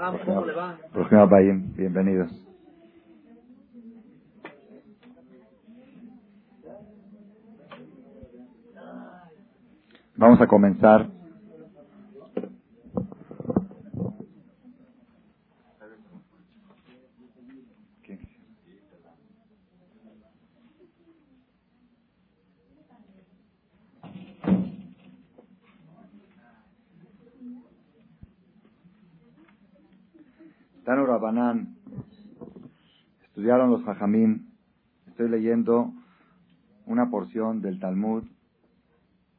¿Cómo le va? bienvenidos. Vamos a comenzar. Jajamín. Estoy leyendo una porción del Talmud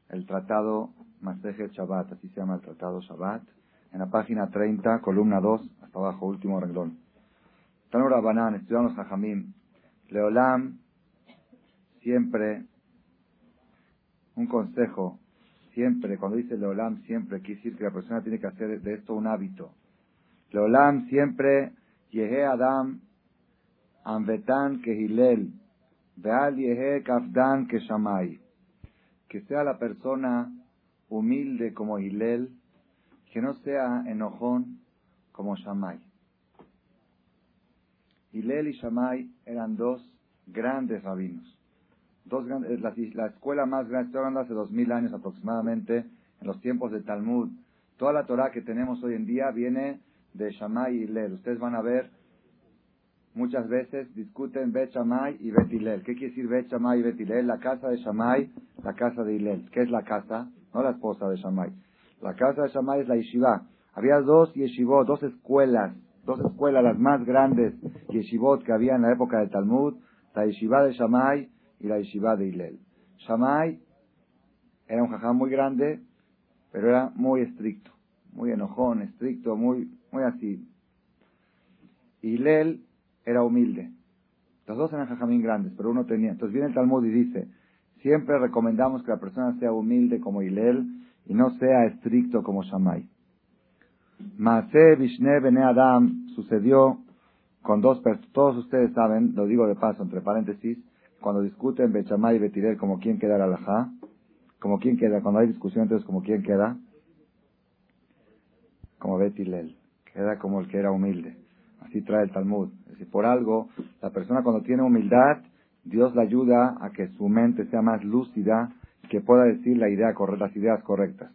el tratado Masejet Shabbat, así se llama el tratado Shabbat, en la página 30, columna 2, hasta abajo, último renglón. Tanura Banan, estudiamos Jajamim, Leolam, siempre, un consejo, siempre, cuando dice Leolam, siempre, quiere decir que la persona tiene que hacer de esto un hábito. Leolam, siempre, Yehe Adam, Anvetan Kehilel, Beal Yehe Kafdan Keshamay que sea la persona humilde como Hilel, que no sea enojón como Shammai. Hilel y Shammai eran dos grandes rabinos. Dos grandes, la, escuela más grande, estoy hablando hace dos mil años aproximadamente, en los tiempos de Talmud. Toda la Torah que tenemos hoy en día viene de Shammai y Hilel. Ustedes van a ver muchas veces discuten Bet Shammai y Bet Hillel. ¿Qué quiere decir Bet Shammai y Bet Hillel? La casa de Shammai, la casa de Hillel. ¿Qué es la casa? No la esposa de Shammai. La casa de Shammai es la yeshiva. Había dos yeshivot, dos escuelas, dos escuelas las más grandes yeshivot que había en la época del Talmud, la yeshiva de Shammai y la yeshiva de Hillel. Shammai era un jajam muy grande, pero era muy estricto, muy enojón, estricto, muy, muy así. Hillel era humilde. Los dos eran jajamín grandes, pero uno tenía. Entonces viene el Talmud y dice, siempre recomendamos que la persona sea humilde como Hilel y no sea estricto como Shammai. Maase Vishne Bene Adam sucedió con dos personas, todos ustedes saben, lo digo de paso, entre paréntesis, cuando discuten Bechamay y Betirel como quién queda la alajá, como quién queda, cuando hay discusión entonces como quién queda, como Betilel, queda como el que era humilde. Así trae el Talmud. Es decir, por algo, la persona cuando tiene humildad, Dios le ayuda a que su mente sea más lúcida que pueda decir la idea las ideas correctas.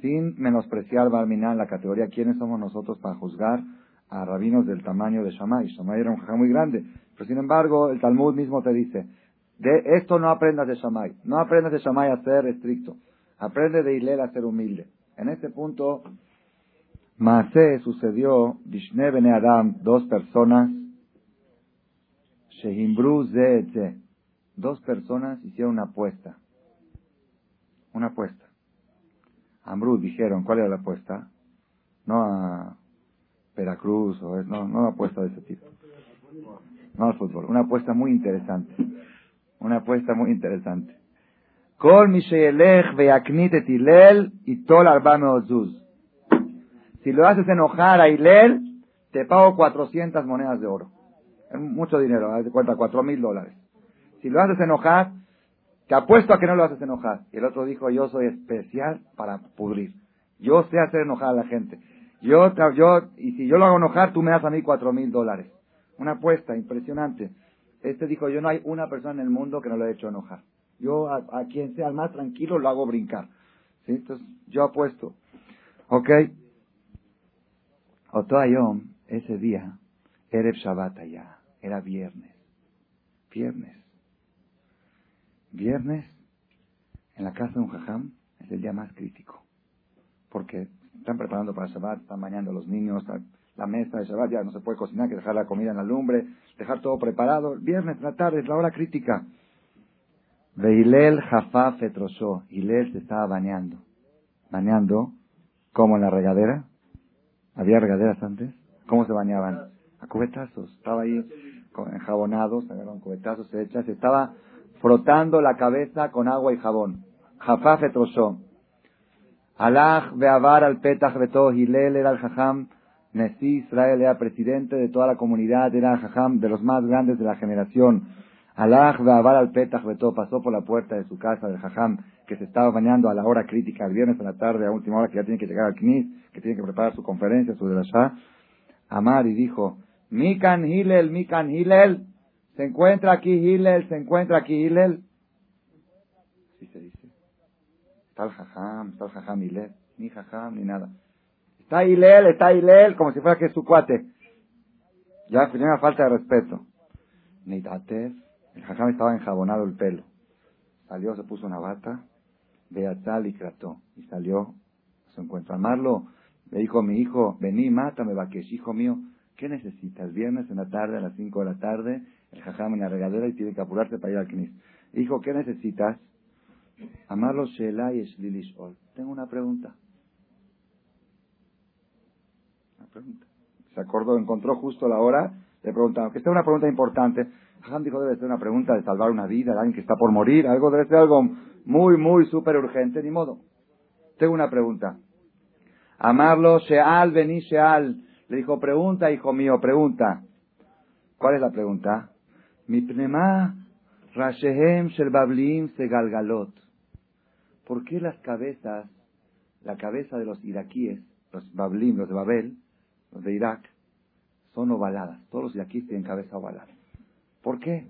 Sin menospreciar Barminan la categoría, ¿quiénes somos nosotros para juzgar a rabinos del tamaño de Shammai? Shammai era un jajá muy grande. Pero sin embargo, el Talmud mismo te dice, de esto no aprendas de Shammai. No aprendas de Shammai a ser estricto. Aprende de Hilel a ser humilde. En este punto, Maase sucedió, Vishne Bene Adam, dos personas, Shehimbru Ze Dos personas hicieron una apuesta. Una apuesta. Ambrú dijeron, ¿cuál era la apuesta? No a Veracruz, o es, no, no una apuesta de ese tipo. No al fútbol. Una apuesta muy interesante. Una apuesta muy interesante. Kol Etilel y Tol Arba Meozuz. Si lo haces enojar a Hilel, te pago 400 monedas de oro. Es mucho dinero, de cuenta, 4 mil dólares. Si lo haces enojar, te apuesto a que no lo haces enojar. Y el otro dijo, yo soy especial para pudrir. Yo sé hacer enojar a la gente. Yo, yo, y si yo lo hago enojar, tú me das a mí 4 mil dólares. Una apuesta impresionante. Este dijo, yo no hay una persona en el mundo que no lo haya hecho enojar. Yo a, quien sea el más tranquilo lo hago brincar. ¿Sí? Entonces, yo apuesto. ¿Ok? Ayom, ese día, Erev Shabbat allá, era viernes. Viernes. Viernes, en la casa de un jajam, es el día más crítico. Porque están preparando para Shabbat, están bañando los niños, la mesa de Shabbat ya no se puede cocinar, que dejar la comida en la lumbre, dejar todo preparado. Viernes, la tarde, es la hora crítica. Veilel Jafá Fetrosó. Hilel se estaba bañando. Bañando, como en la regadera, ¿Había regaderas antes? ¿Cómo se bañaban? A cubetazos. Estaba ahí enjabonado, se agarraron cubetazos, se echa, se estaba frotando la cabeza con agua y jabón. Jafá fetrosó. Alaj beavar al petach beto Hilel era el jajam. Nesí Israel era presidente de toda la comunidad, era el jajam de los más grandes de la generación. Alaj beavar al petach beto pasó por la puerta de su casa del jajam que se estaba bañando a la hora crítica, el viernes a la tarde, a última hora, que ya tiene que llegar al Knis, que tiene que preparar su conferencia, su derashá, Amar y dijo, Mikan Hilel, Mikan Hilel, se encuentra aquí Hilel, se encuentra aquí Hilel. Así se dice. Está el jajam, está el jajam Hilel, ni jajam ni nada. Está Hilel, está Hilel, como si fuera que es su cuate. Ya, primera falta de respeto. Neitatef, el jajam estaba enjabonado el pelo. Salió, se puso una bata, Beatal y Krató. Y salió a su encuentro. Amarlo, le dijo mi hijo, vení, mátame, Bakesh, hijo mío. ¿Qué necesitas? Viernes en la tarde, a las 5 de la tarde, el jajam en la regadera y tiene que apurarse para ir al knis. Hijo, ¿qué necesitas? Amarlo Shela y Shlilishol. Tengo una pregunta. Una pregunta. Se acordó, encontró justo la hora, le preguntaron, que esta es una pregunta importante. Jajam dijo, debe ser una pregunta de salvar una vida de alguien que está por morir, algo debe ser algo muy, muy súper urgente, ni modo. Tengo una pregunta. Amarlo, Sheal, vení Sheal. Le dijo, pregunta, hijo mío, pregunta. ¿Cuál es la pregunta? Mi pnema rashehem shel bablim segalgalot. ¿Por qué las cabezas, la cabeza de los iraquíes, los bablim, los de Babel, los de Irak, son ovaladas? Todos los iraquíes tienen cabeza ovalada. ¿Por qué?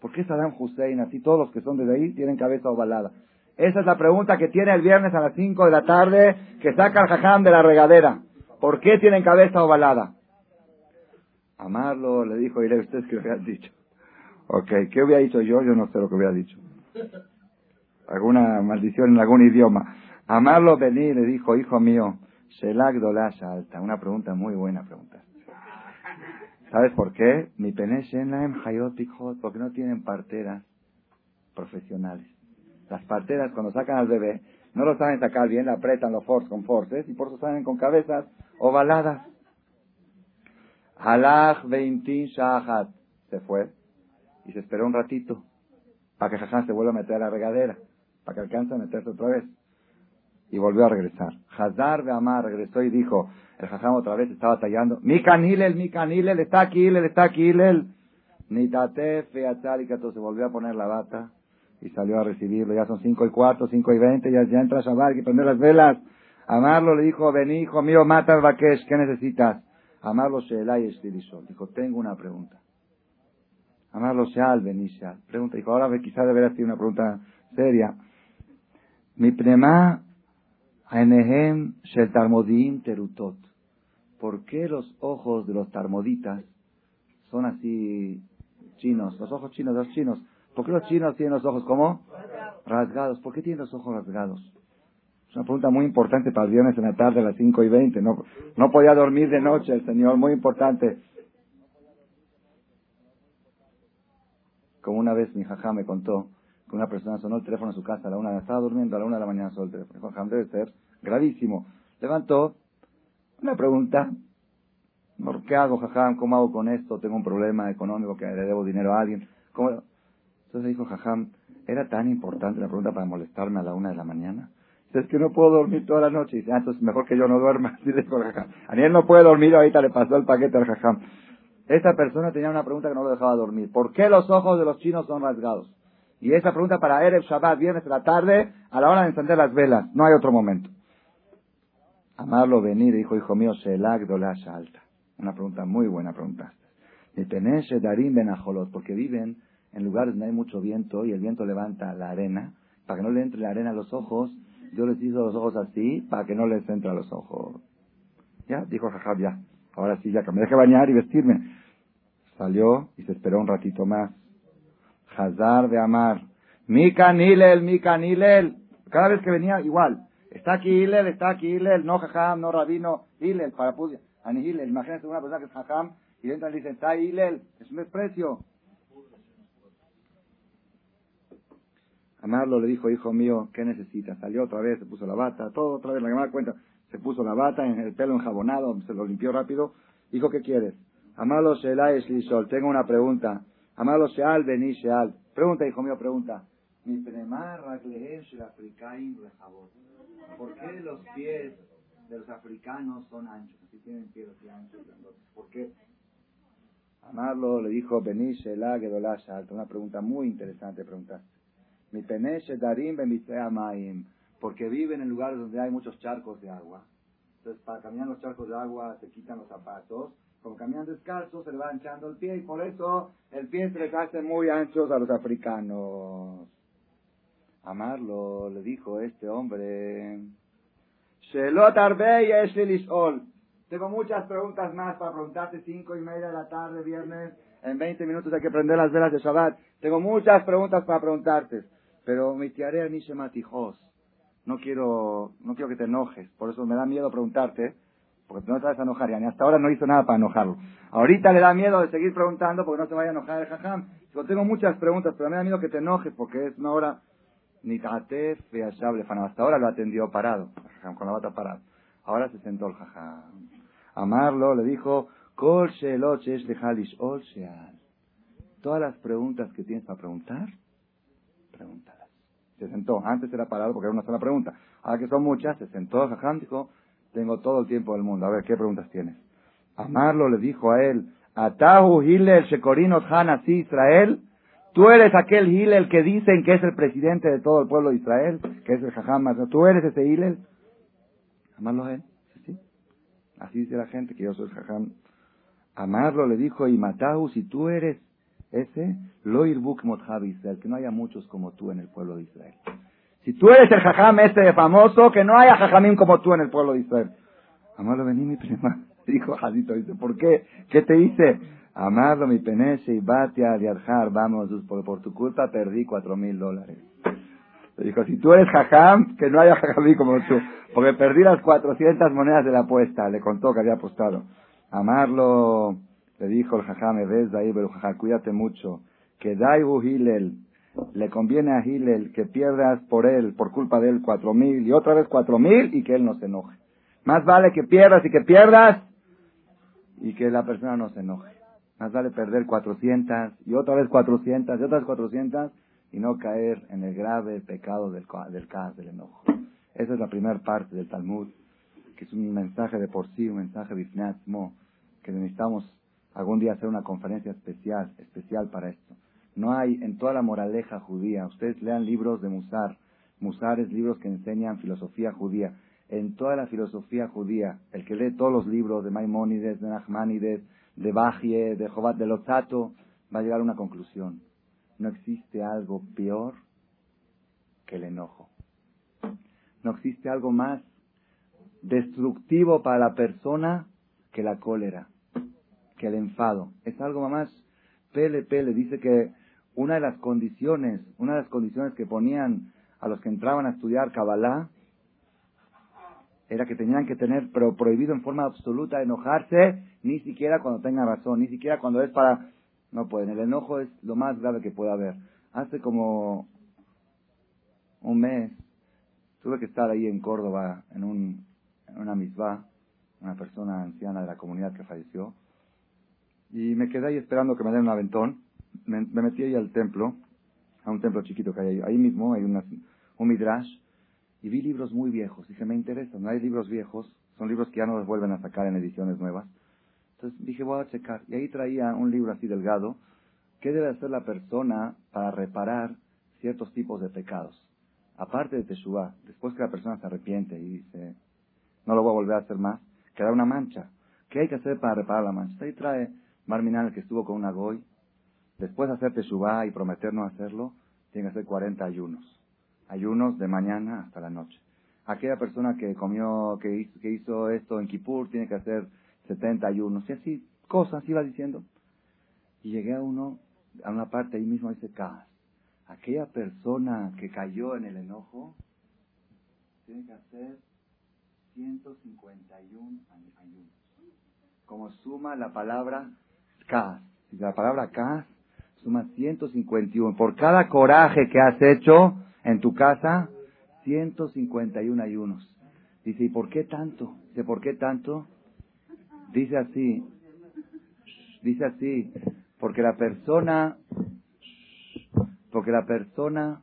¿Por qué Saddam Hussein, así todos los que son de ahí, tienen cabeza ovalada? Esa es la pregunta que tiene el viernes a las 5 de la tarde, que saca el jajam de la regadera. ¿Por qué tienen cabeza ovalada? Amarlo, le dijo, iré ustedes que hubieran dicho. Ok, ¿qué hubiera dicho yo? Yo no sé lo que hubiera dicho. Alguna maldición en algún idioma. Amarlo, vení, le dijo, hijo mío, Shelak Dolasha Alta. Una pregunta muy buena pregunta. ¿Sabes por qué? Mi peneshenlaem hayotikot, porque no tienen parteras profesionales. Las parteras cuando sacan al bebé, no lo saben sacar bien, le apretan los force con forces y por eso salen con cabezas ovaladas. Halach veintin shahat. Se fue y se esperó un ratito para que Jajam se vuelva a meter a la regadera, para que alcance a meterse otra vez. Y volvió a regresar. Hazar de Amar regresó y dijo, el Jajam otra vez estaba tallando, mi canilel, mi canilel, está aquí, él está aquí, él. Nitate, featzalikato, se volvió a poner la bata y salió a recibirlo. Ya son cinco y cuarto, cinco y veinte, ya, ya entra Shabbat, hay que prender las velas. Amarlo le dijo, ven hijo mío, mata al Bakesh, ¿qué necesitas? Amarlo Sheelay Estilisol. Dijo, tengo una pregunta. Amarlo Sheal, Benishal. Pregunta, dijo, ahora quizá debería ser una pregunta seria. Mi prema Aenehem Shel Tarmodim Terutot. ¿Por qué los ojos de los tarmoditas son así chinos? Los ojos chinos, los chinos. ¿Por qué los chinos tienen los ojos como? Rasgados. ¿Por qué tienen los ojos rasgados? Es una pregunta muy importante para el viernes en la tarde a las 5 y 20. No, no podía dormir de noche el Señor, muy importante. Como una vez mi jajá me contó que una persona sonó el teléfono en su casa a la una, estaba durmiendo a la una de la mañana sonó el teléfono. Dijo, debe ser gravísimo. Levantó una pregunta. ¿Qué hago, jajam? ¿Cómo hago con esto? Tengo un problema económico que le debo dinero a alguien. Entonces dijo, jajam, ¿era tan importante la pregunta para molestarme a la una de la mañana? Es que no puedo dormir toda la noche. Dice, ah, entonces mejor que yo no duerma. Así dijo jajam. Aniel no puede dormir, ahorita le pasó el paquete al jajam. Esta persona tenía una pregunta que no lo dejaba dormir. ¿Por qué los ojos de los chinos son rasgados? Y esa pregunta para Erev Shabbat, viernes de la tarde, a la hora de encender las velas. No hay otro momento. Amarlo venir, dijo, hijo mío, Shelak Dolasha Alta. Una pregunta muy buena pregunta. Darim Benajolot, porque viven en lugares donde hay mucho viento y el viento levanta la arena. Para que no le entre la arena a los ojos, yo les hizo los ojos así para que no les entre a los ojos. Ya, dijo Jajab, ya. Ahora sí, ya que me deje bañar y vestirme. Salió y se esperó un ratito más. Hazar de Amar. Mika Nilel, Mika Nilel. Cada vez que venía, igual. Está aquí Hilel, está aquí Hilel. No Jajam, no Rabino. Hilel, para Ani Hilel. Imagínense una persona que es Jajam y dentro le dicen, está Hilel. Es un desprecio. Amarlo le dijo, hijo mío, ¿qué necesitas? Salió otra vez, se puso la bata, todo otra vez, la que cuenta, se puso la bata, en el pelo enjabonado, se lo limpió rápido. Dijo, ¿qué quieres? Amarlo Shelay Shlishol, tengo una pregunta. Amarlo Sheal Beni Sheal. Pregunta, hijo mío, pregunta. Mi ¿Por qué los pies de los africanos son anchos? Así tienen pies anchos. ¿Por qué? Amarlo le dijo Beni Shelah Gedolasha. Una pregunta muy interesante preguntaste. Mi peneche darim maim, porque viven en lugares donde hay muchos charcos de agua. Entonces, para caminar los charcos de agua se quitan los zapatos. Como caminan descalzos, se le va hinchando el pie y por eso el pie se les hace muy anchos a los africanos. Amarlo, le dijo este hombre. Tengo muchas preguntas más para preguntarte, cinco y media de la tarde, viernes. En 20 minutos hay que prender las velas de Shabbat. Tengo muchas preguntas para preguntarte. Pero mi tiare ni matijos. No quiero, no quiero que te enojes. Por eso me da miedo preguntarte. Porque no te vas a hasta ahora no hizo nada para enojarlo. Ahorita le da miedo de seguir preguntando porque no se vaya a enojar el jajam. Yo tengo muchas preguntas, pero me da miedo que te enojes porque es una hora ni tatef Hasta ahora lo atendió parado, con la bata parada. Ahora se sentó el jajam. Amarlo le dijo, Todas las preguntas que tienes para preguntar, pregúntalas. Se sentó. Antes era parado porque era una sola pregunta. Ahora que son muchas, se sentó. Jajam dijo, tengo todo el tiempo del mundo. A ver, ¿qué preguntas tienes? Amarlo le dijo a él, Atahu Hillel Shekorinot Han así Israel. Tú eres aquel Hillel que dicen que es el presidente de todo el pueblo de Israel, que es el Jajam. ¿Tú eres ese Hillel? Amarlo a él. ¿Sí? Así dice la gente que yo soy el Jajam. Amarlo le dijo, y Matahu, si tú eres ese, lo irbuk Israel, que no haya muchos como tú en el pueblo de Israel. Si tú eres el jajam este famoso, que no haya jajamín como tú en el pueblo de Israel. Amarlo, vení mi prima. Dijo Jadito, dice, ¿por qué? ¿Qué te hice? Amarlo, mi peneche y batia viajar, vamos, por, por, tu culpa perdí cuatro mil dólares. Le dijo, si tú eres jajam, que no haya jajamín como tú. Porque perdí las cuatrocientas monedas de la apuesta. Le contó que había apostado. Amarlo, le dijo el jajam, ves ahí, pero jajam, cuídate mucho. Que Daibu Hillel, le conviene a Hillel que pierdas por él, por culpa de él, cuatro mil y otra vez cuatro mil y que él no se enoje. Más vale que pierdas y que pierdas y que la persona no se enoje. Más vale perder cuatrocientas y otra vez cuatrocientas y otras cuatrocientas y no caer en el grave pecado del, del del enojo. Esa es la primera parte del Talmud, que es un mensaje de por sí, un mensaje bifneatzmo, que necesitamos algún día hacer una conferencia especial, especial para esto. No hay en toda la moraleja judía. Ustedes lean libros de Musar. Musar es libros que enseñan filosofía judía. En toda la filosofía judía, el que lee todos los libros de Maimónides, de Nachmanides, de Bajie, de Jobat de Lozato, va a llegar a una conclusión. No existe algo peor que el enojo. No existe algo más destructivo para la persona que la cólera, que el enfado. Es algo más pele pele. Dice que una de las condiciones, una de las condiciones que ponían a los que entraban a estudiar Kabbalah era que tenían que tener pero prohibido en forma absoluta enojarse, ni siquiera cuando tengan razón, ni siquiera cuando es para... No pueden, el enojo es lo más grave que puede haber. Hace como un mes tuve que estar ahí en Córdoba en, un, en una misbah, una persona anciana de la comunidad que falleció, y me quedé ahí esperando que me den un aventón me, metí ahí al templo, a un templo chiquito que hay ahí. Ahí mismo hay un midrash y vi libros muy viejos. Dije, me interesa, no hay libros viejos, son libros que ya no los vuelven a sacar en ediciones nuevas. Entonces dije, voy a checar. Y ahí traía un libro así delgado. ¿Qué debe hacer la persona para reparar ciertos tipos de pecados? Aparte de Teshuvah, después que la persona se arrepiente y dice, no lo voy a volver a hacer más, queda una mancha. ¿Qué hay que hacer para reparar la mancha? Ahí trae Marminal, que estuvo con una goy, Después de hacer Teshuvah y prometer no hacerlo, tiene que hacer 40 ayunos. Ayunos de mañana hasta la noche. Aquella persona que comió, que hizo, esto en Kippur, tiene que hacer 70 ayunos. Y así, cosas iba diciendo. Y llegué a uno, a una parte ahí mismo dice, aquella persona que cayó en el enojo, tiene que hacer 151 ayunos. Como suma la palabra Kas. La palabra Kas suma 151. Por cada coraje que has hecho en tu casa, 151 ayunos. Dice, ¿y por qué tanto? Dice, ¿por qué tanto? Dice así, dice así, porque la persona, porque la persona,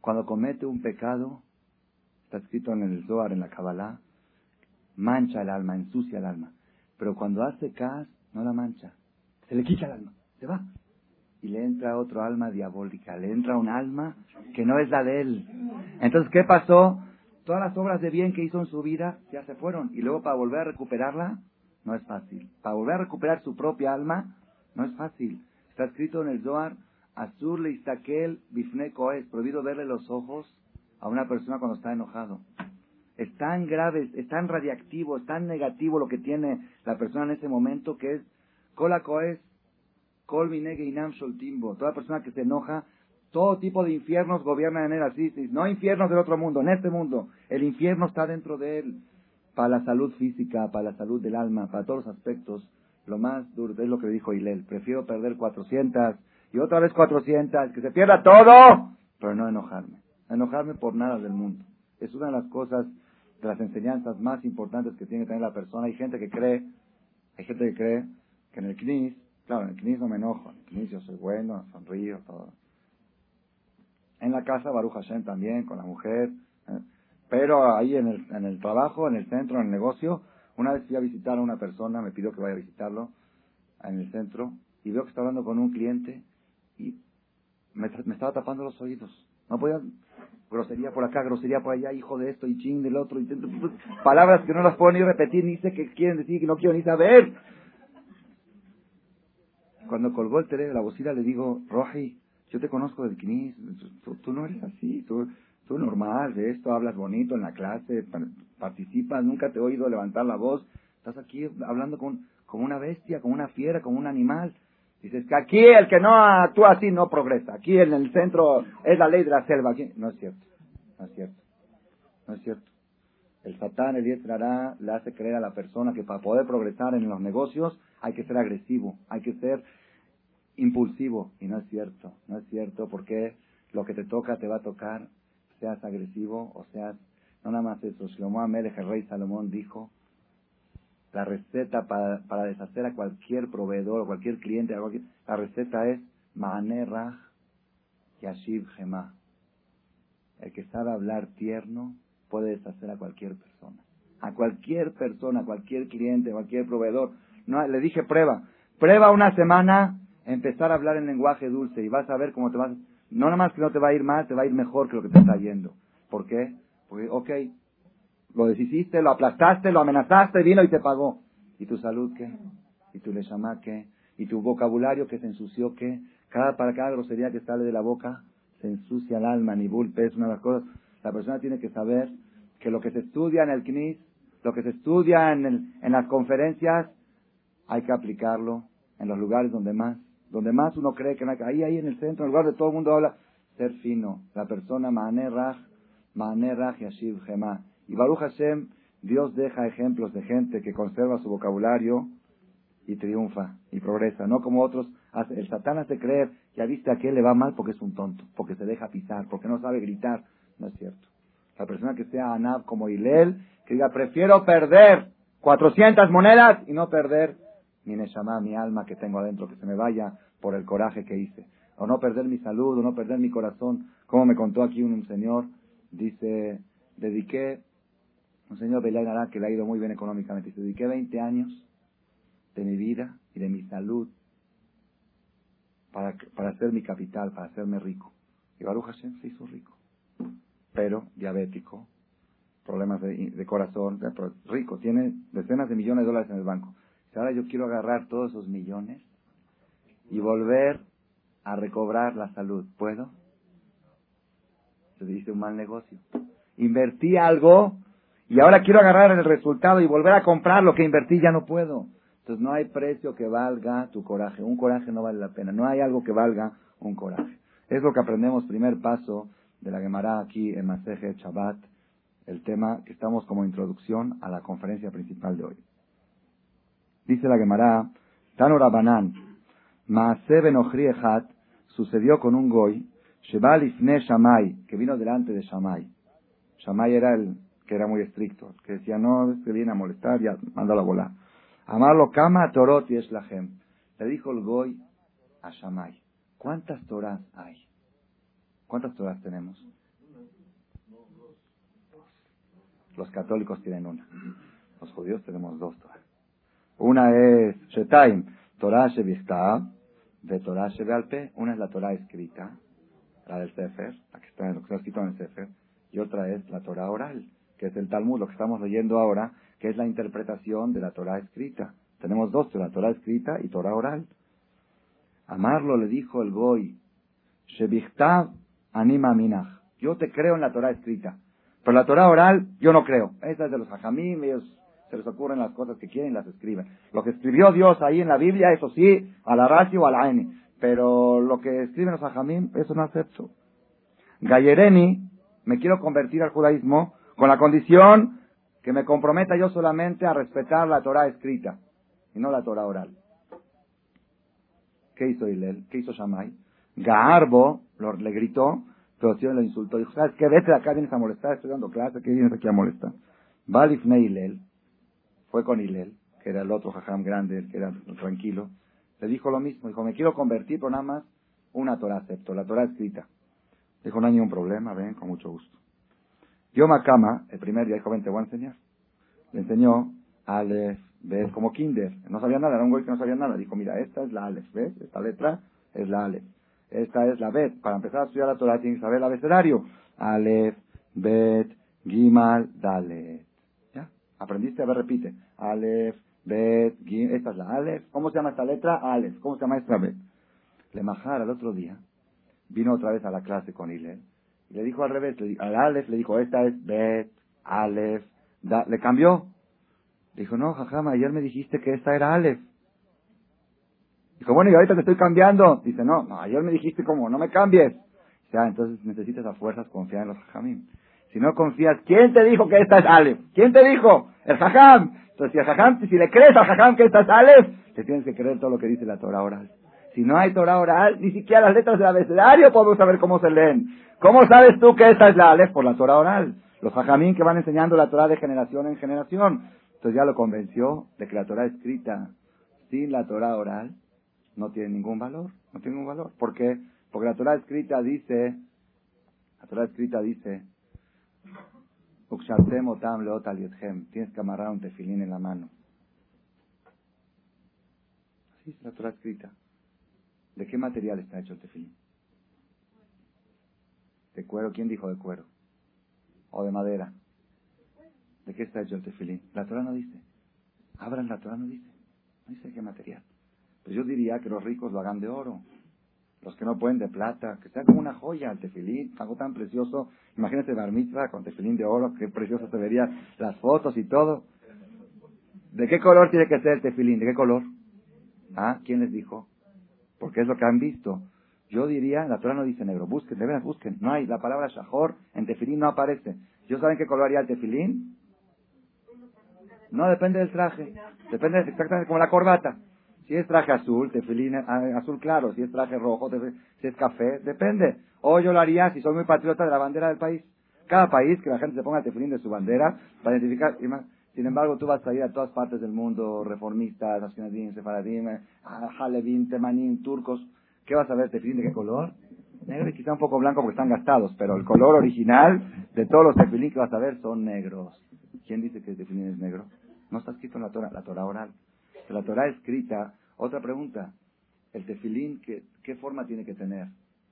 cuando comete un pecado, está escrito en el Zohar, en la Kabbalah, mancha el alma, ensucia el alma. Pero cuando hace cas, no la mancha. Se le quita el alma, se va y le entra otro alma diabólica, le entra un alma que no es la de él. Entonces, ¿qué pasó? Todas las obras de bien que hizo en su vida ya se fueron. Y luego para volver a recuperarla, no es fácil. Para volver a recuperar su propia alma, no es fácil. Está escrito en el Zohar, Azur le istakel bifne es prohibido verle los ojos a una persona cuando está enojado. Es tan grave, es tan radiactivo, es tan negativo lo que tiene la persona en ese momento que es Inam Sholtimbo. Toda persona que se enoja, todo tipo de infiernos gobiernan en él así. No infiernos del otro mundo, en este mundo. El infierno está dentro de él. Para la salud física, para la salud del alma, para todos los aspectos. Lo más duro es lo que dijo Hilel. Prefiero perder 400 y otra vez 400, que se pierda todo, pero no enojarme. Enojarme por nada del mundo. Es una de las cosas, de las enseñanzas más importantes que tiene que tener la persona. Hay gente que cree, hay gente que cree que en el CNIS, claro, en el CNIS no me enojo, en el CNIS yo soy bueno, sonrío, todo. En la casa, Baruch Hashem también, con la mujer. ¿eh? Pero ahí en el, en el trabajo, en el centro, en el negocio, una vez fui a visitar a una persona, me pidió que vaya a visitarlo en el centro, y veo que está hablando con un cliente y me, estaba tapando los oídos. No podía, grosería por acá, grosería por allá, hijo de esto y ching del otro, y, palabras que no las puedo ni repetir, ni sé qué quieren decir, que no quiero ni saber. Cuando colgó el teléfono, la bocina, le digo, Roji, yo te conozco del Kinis, tú, no eres así, tú, tú normal, de esto, hablas bonito en la clase, participas, nunca te he oído levantar la voz, estás aquí hablando con, como una bestia, como una fiera, como un animal. Dices que aquí el que no actúa así no progresa. Aquí en el centro es la ley de la selva. Aquí. No es cierto. No es cierto. No es cierto. El Satán, el Yetzirará, le hace creer a la persona que para poder progresar en los negocios hay que ser agresivo, hay que ser impulsivo. Y no es cierto. No es cierto porque lo que te toca te va a tocar, seas agresivo o seas. No nada más eso. Shlomo el rey Salomón, dijo la receta para, para deshacer a cualquier proveedor o cualquier cliente, la receta es Ma'anerah Yashiv Gema. El que sabe hablar tierno puede deshacer a cualquier persona. A cualquier persona, cualquier cliente, cualquier proveedor. No, le dije prueba. Prueba una semana empezar a hablar en lenguaje dulce y vas a ver cómo te vas. No nada más que no te va a ir mal, te va a ir mejor que lo que te está yendo. ¿Por qué? Porque, ok, lo deshiciste, lo aplastaste, lo amenazaste, vino y te pagó. ¿Y tu salud qué? ¿Y tu leshama qué? ¿Y tu vocabulario que se ensució qué? Cada, para cada grosería que sale de la boca se ensucia el alma, ni bulpe, es una de las cosas. La persona tiene que saber que lo que se estudia en el CNIS, lo que se estudia en, en las conferencias, hay que aplicarlo en los lugares donde más, donde más uno cree que ahí, ahí en el centro, en el lugar de todo el mundo habla, ser fino. La persona, Maane Raj, Maane Raj Yashiv Gema. Y Baruch Hashem, Dios deja ejemplos de gente que conserva su vocabulario y triunfa y progresa, no como otros. El Satán hace creer, ya viste a aquel le va mal porque es un tonto, porque se deja pisar, porque no sabe gritar. No es cierto. La persona que sea Anab como Hilel, que diga, prefiero perder 400 monedas y no perder mi Neshama, mi alma que tengo adentro, que se me vaya por el coraje que hice. O no perder mi salud, o no perder mi corazón. Como me contó aquí un señor, dice, dediqué un señor Belay que le ha ido muy bien económicamente. Se dediqué 20 años de mi vida y de mi salud para, para hacer mi capital, para hacerme rico. Y Baruch Hashem se hizo rico. Pero diabético, problemas de, corazón, rico, tiene decenas de millones de dólares en el banco. Ahora yo quiero agarrar todos esos millones y volver a recobrar la salud. ¿Puedo? Se dice un mal negocio. Invertí algo y ahora quiero agarrar el resultado y volver a comprar lo que invertí, ya no puedo. Entonces no hay precio que valga tu coraje. Un coraje no vale la pena. No hay algo que valga un coraje. Es lo que aprendemos, primer paso de la Gemara aquí en Maseje Shabbat, el tema que estamos como introducción a la conferencia principal de hoy. Dice la Gemara, Tano Rabanan, Maase sucedió con un goy, Shebal Ifne Shamay, que vino delante de Shamay. Shamay era el que era muy estricto, que decía, no, es que viene a molestar, ya, mándalo a volar. Amarlo kama torot y gem. Le dijo el goy a Shamay, ¿cuántas toras hay? ¿Cuántas toras tenemos? Los católicos tienen una. Los judíos tenemos dos toras. Una es Shetaim, Torah Shevichtav, de Torah Shebealpe. Una es la Torah escrita, la del Sefer, la que está, lo que está escrito en el Sefer. Y otra es la Torah oral, que es el Talmud, lo que estamos leyendo ahora, que es la interpretación de la Torah escrita. Tenemos dos, la Torah escrita y Torah oral. Amarlo le dijo el Goy, Shebichtav anima minach. Yo te creo en la Torah escrita, pero la Torah oral yo no creo. Esa es de los hajamim, ellos se les ocurren las cosas que quieren y las escriben. Lo que escribió Dios ahí en la Biblia, eso sí, a la ratio o a la Eni. Pero lo que escriben los hajamim, eso no acepto. Gayereni, me quiero convertir al judaísmo con la condición que me comprometa yo solamente a respetar la Torah escrita y no la Torah oral. ¿Qué hizo Hillel? ¿Qué hizo Shammai? Gaarbo le gritó, pero si lo insultó. Dijo, ¿sabes qué? Vete acá, vienes a molestar, estoy dando clase, ¿qué vienes aquí a molestar? Balifne Hillel, fue con Hillel, que era el otro jajam grande, el que era tranquilo, le dijo lo mismo, dijo, me quiero convertir, pero nada más una Torah acepto, la Torah escrita. Dijo, no hay ningún problema, ven, con mucho gusto. Yo Makama, el primer día, dijo, ven, te voy a enseñar. Le enseñó Aleph, Bet, como Kinder. No sabía nada, era un güey que no sabía nada. Dijo, mira, esta es la Aleph, ¿ves? Esta letra es la Aleph. Esta es la Bet. Para empezar a estudiar la Torah tienes que saber el abecedario. Aleph, Bet, Gimal, Dalet. Aprendiste, a ver, repite. Aleph, Bet, Gimal. Esta es la Aleph. ¿Cómo se llama esta letra? Aleph. ¿Cómo se llama esta Bet? Le Majar al otro día vino otra vez a la clase con Hillel y le dijo al revés, le, al Aleph le dijo, esta es Bet, Aleph, le cambió. Dijo, no, jajama, ayer me dijiste que esta era Aleph. Dijo, bueno, y ahorita te estoy cambiando. Dice, no, no, ayer me dijiste como, no me cambies. Sea, entonces necesitas a fuerzas confiar en los jajamim. Si no confías, ¿quién te dijo que esta es Aleph? ¿Quién te dijo? El jajam. Entonces, si, el jajam, si le crees al jajam que esta es Aleph, te tienes que creer todo lo que dice la Torah oral. Si no hay Torah oral, ni siquiera las letras del abecedario podemos saber cómo se leen. ¿Cómo sabes tú que esta es la Aleph? Por la Torah oral. Los jajamín que van enseñando la Torah de generación en generación. Entonces ya lo convenció de que la Torah escrita sin la Torah oral no tiene ningún valor. No tiene ningún valor. ¿Por qué? Porque la Torah escrita dice, la Torah escrita dice, tienes que amarrar un tefilín en la mano. Así es la Torah escrita. ¿De qué material está hecho el tefilín? ¿De cuero? ¿Quién dijo de cuero? ¿O de madera? ¿De qué está hecho el tefilín? La Torah no dice. Abran la Torah no dice. No dice qué material. Pues yo diría que los ricos lo hagan de oro. Los que no pueden de plata. Que sea como una joya el tefilín. Algo tan precioso. Imagínate bar mitzvah con tefilín de oro. Qué precioso se verían las fotos y todo. ¿De qué color tiene que ser el tefilín? ¿De qué color? ¿Ah? ¿Quién les dijo? porque es lo que han visto. Yo diría, la Torah no dice negro, busquen, de veras busquen. No hay, la palabra shahor en tefilín no aparece. ¿Yo saben qué color haría el tefilín? No, depende del traje. Depende exactamente como la corbata. Si es traje azul, tefilín ah, azul claro. Si es traje rojo, si es café, depende. O yo lo haría si soy muy patriota de la bandera del país. Cada país que la gente se ponga el tefilín de su bandera para identificar. Sin embargo, tú vas a ir a todas partes del mundo, reformistas, nacionalistas, sefaradim, halevim, temanim, turcos. ¿Qué vas a ver? ¿Tefilín de qué color? Negro y quizá un poco blanco porque están gastados, pero el color original de todos los tefilín que vas a ver son negros. ¿Quién dice que el tefilín es negro? No está escrito en la Torah, la Torah oral. La Torah escrita, otra pregunta, el tefilín, ¿qué, ¿qué forma tiene que tener?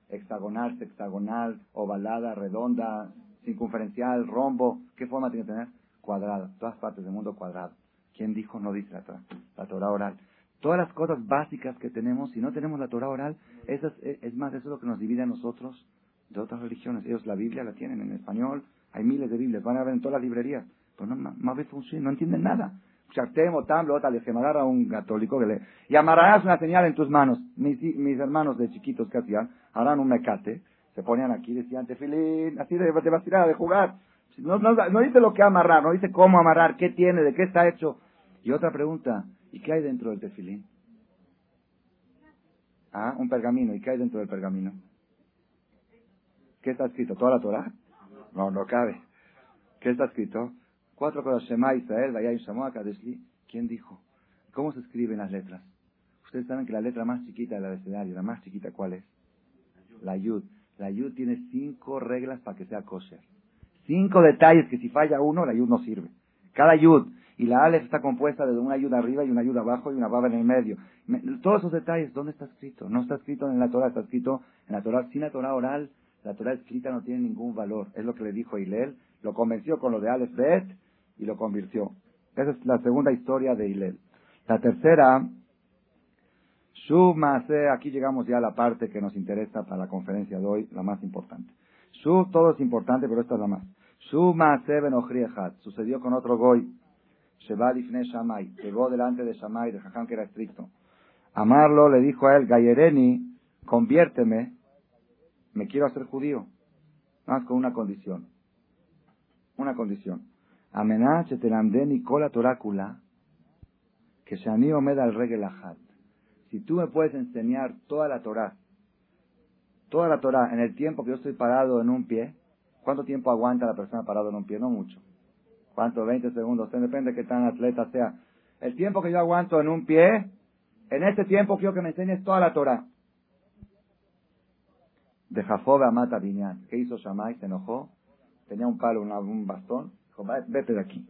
¿Hexagonal, sexagonal, ovalada, redonda, circunferencial, rombo? ¿Qué forma tiene que tener? cuadrado, todas partes del mundo cuadrado. ¿Quién dijo? No dice la Torah, la Torah oral. Todas las cosas básicas que tenemos, si no tenemos la Torah oral, esas, eh, es más, eso es lo que nos divide a nosotros de otras religiones. Ellos la Biblia la tienen en español, hay miles de Biblias, van a ver en todas las librerías, pero no, más no entienden nada. Que me agarra un católico que le, y amarrarás una señal en tus manos. Mis, mis hermanos de chiquitos que hacían, harán un mecate, se ponían aquí, decían, tefilín, así de, de vacilar, de jugar. No, no, dice lo que amarrar, no dice cómo amarrar, qué tiene, de qué está hecho. Y otra pregunta, ¿y qué hay dentro del tefilín? Ah, un pergamino. ¿Y qué hay dentro del pergamino? ¿Qué está escrito? ¿Toda la Torah? No, no cabe. ¿Qué está escrito? Cuatro cosas. Shema Israel, Vayay Shamoa, Kadeshli. ¿Quién dijo? ¿Cómo se escriben las letras? Ustedes saben que la letra más chiquita del abecedario, la más chiquita, ¿cuál es? La Yud. La Yud tiene cinco reglas para que sea kosher. Cinco detalles que si falla uno, la yud no sirve. Cada yud. Y la alef está compuesta de una ayuda arriba y una ayuda abajo y una baba en el medio. todos esos detalles, ¿dónde está escrito? No está escrito en la Torah, está escrito en la Torah. Sin la Torah oral, la Torah escrita no tiene ningún valor. Es lo que le dijo Hilel. Lo convenció con lo de Aleph Bet y lo convirtió. Esa es la segunda historia de Hillel. La tercera, Shub aquí llegamos ya a la parte que nos interesa para la conferencia de hoy, la más importante. Shub, todo es importante, pero esta es la más. Shub Maase Ben sucedió con otro Goy, Sheba Difne Shamay, llegó delante de Shamay, de Jajam que era estricto. Amarlo le dijo a él, Gayereni, conviérteme, me quiero hacer judío, más con una condición. Una condición. Amenache telamdeni cola torácula, que Shani Omed al regelajat. Si tú me puedes enseñar toda la Torah, toda la Torah en el tiempo que yo estoy parado en un pie, ¿cuánto tiempo aguanta la persona parado en un pie? No mucho. ¿Cuánto? 20 segundos. Depende de qué tan atleta sea. El tiempo que yo aguanto en un pie, en ese tiempo quiero que me enseñes toda la Torah. De Jafobe a Mata. ¿Qué hizo Shammai? Se enojó. Tenía un palo, un bastón. Dijo, vete de aquí.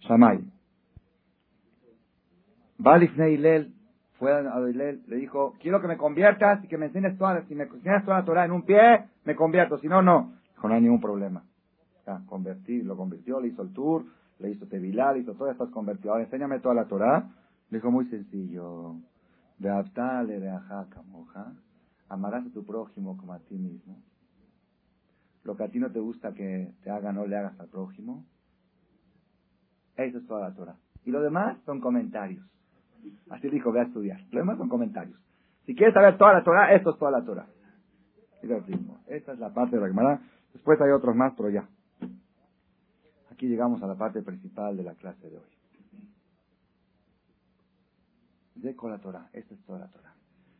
Shammai. Balifne Hilel fue a le dijo, quiero que me conviertas y que me enseñes toda, si me enseñas toda la Torah en un pie, me convierto, si no, no. Dijo, no hay ningún problema. Ya, convertí, lo convirtió, le hizo el tour, le hizo Tevilá, le hizo todo, estás convertido. Ahora enséñame toda la Torah. Le dijo, muy sencillo. De Abtale de moja, amarás a tu prójimo como a ti mismo. Lo que a ti no te gusta que te haga, no le hagas al prójimo. Eso es toda la Torah. Y lo demás son comentarios. Así dijo, ve a estudiar. Lo demás son comentarios. Si quieres saber toda la Torah, esto es toda la Torah. Esta es la parte de la Gemara. Después hay otros más, pero ya. Aquí llegamos a la parte principal de la clase de hoy. De la Torah. Esta es toda la Torah.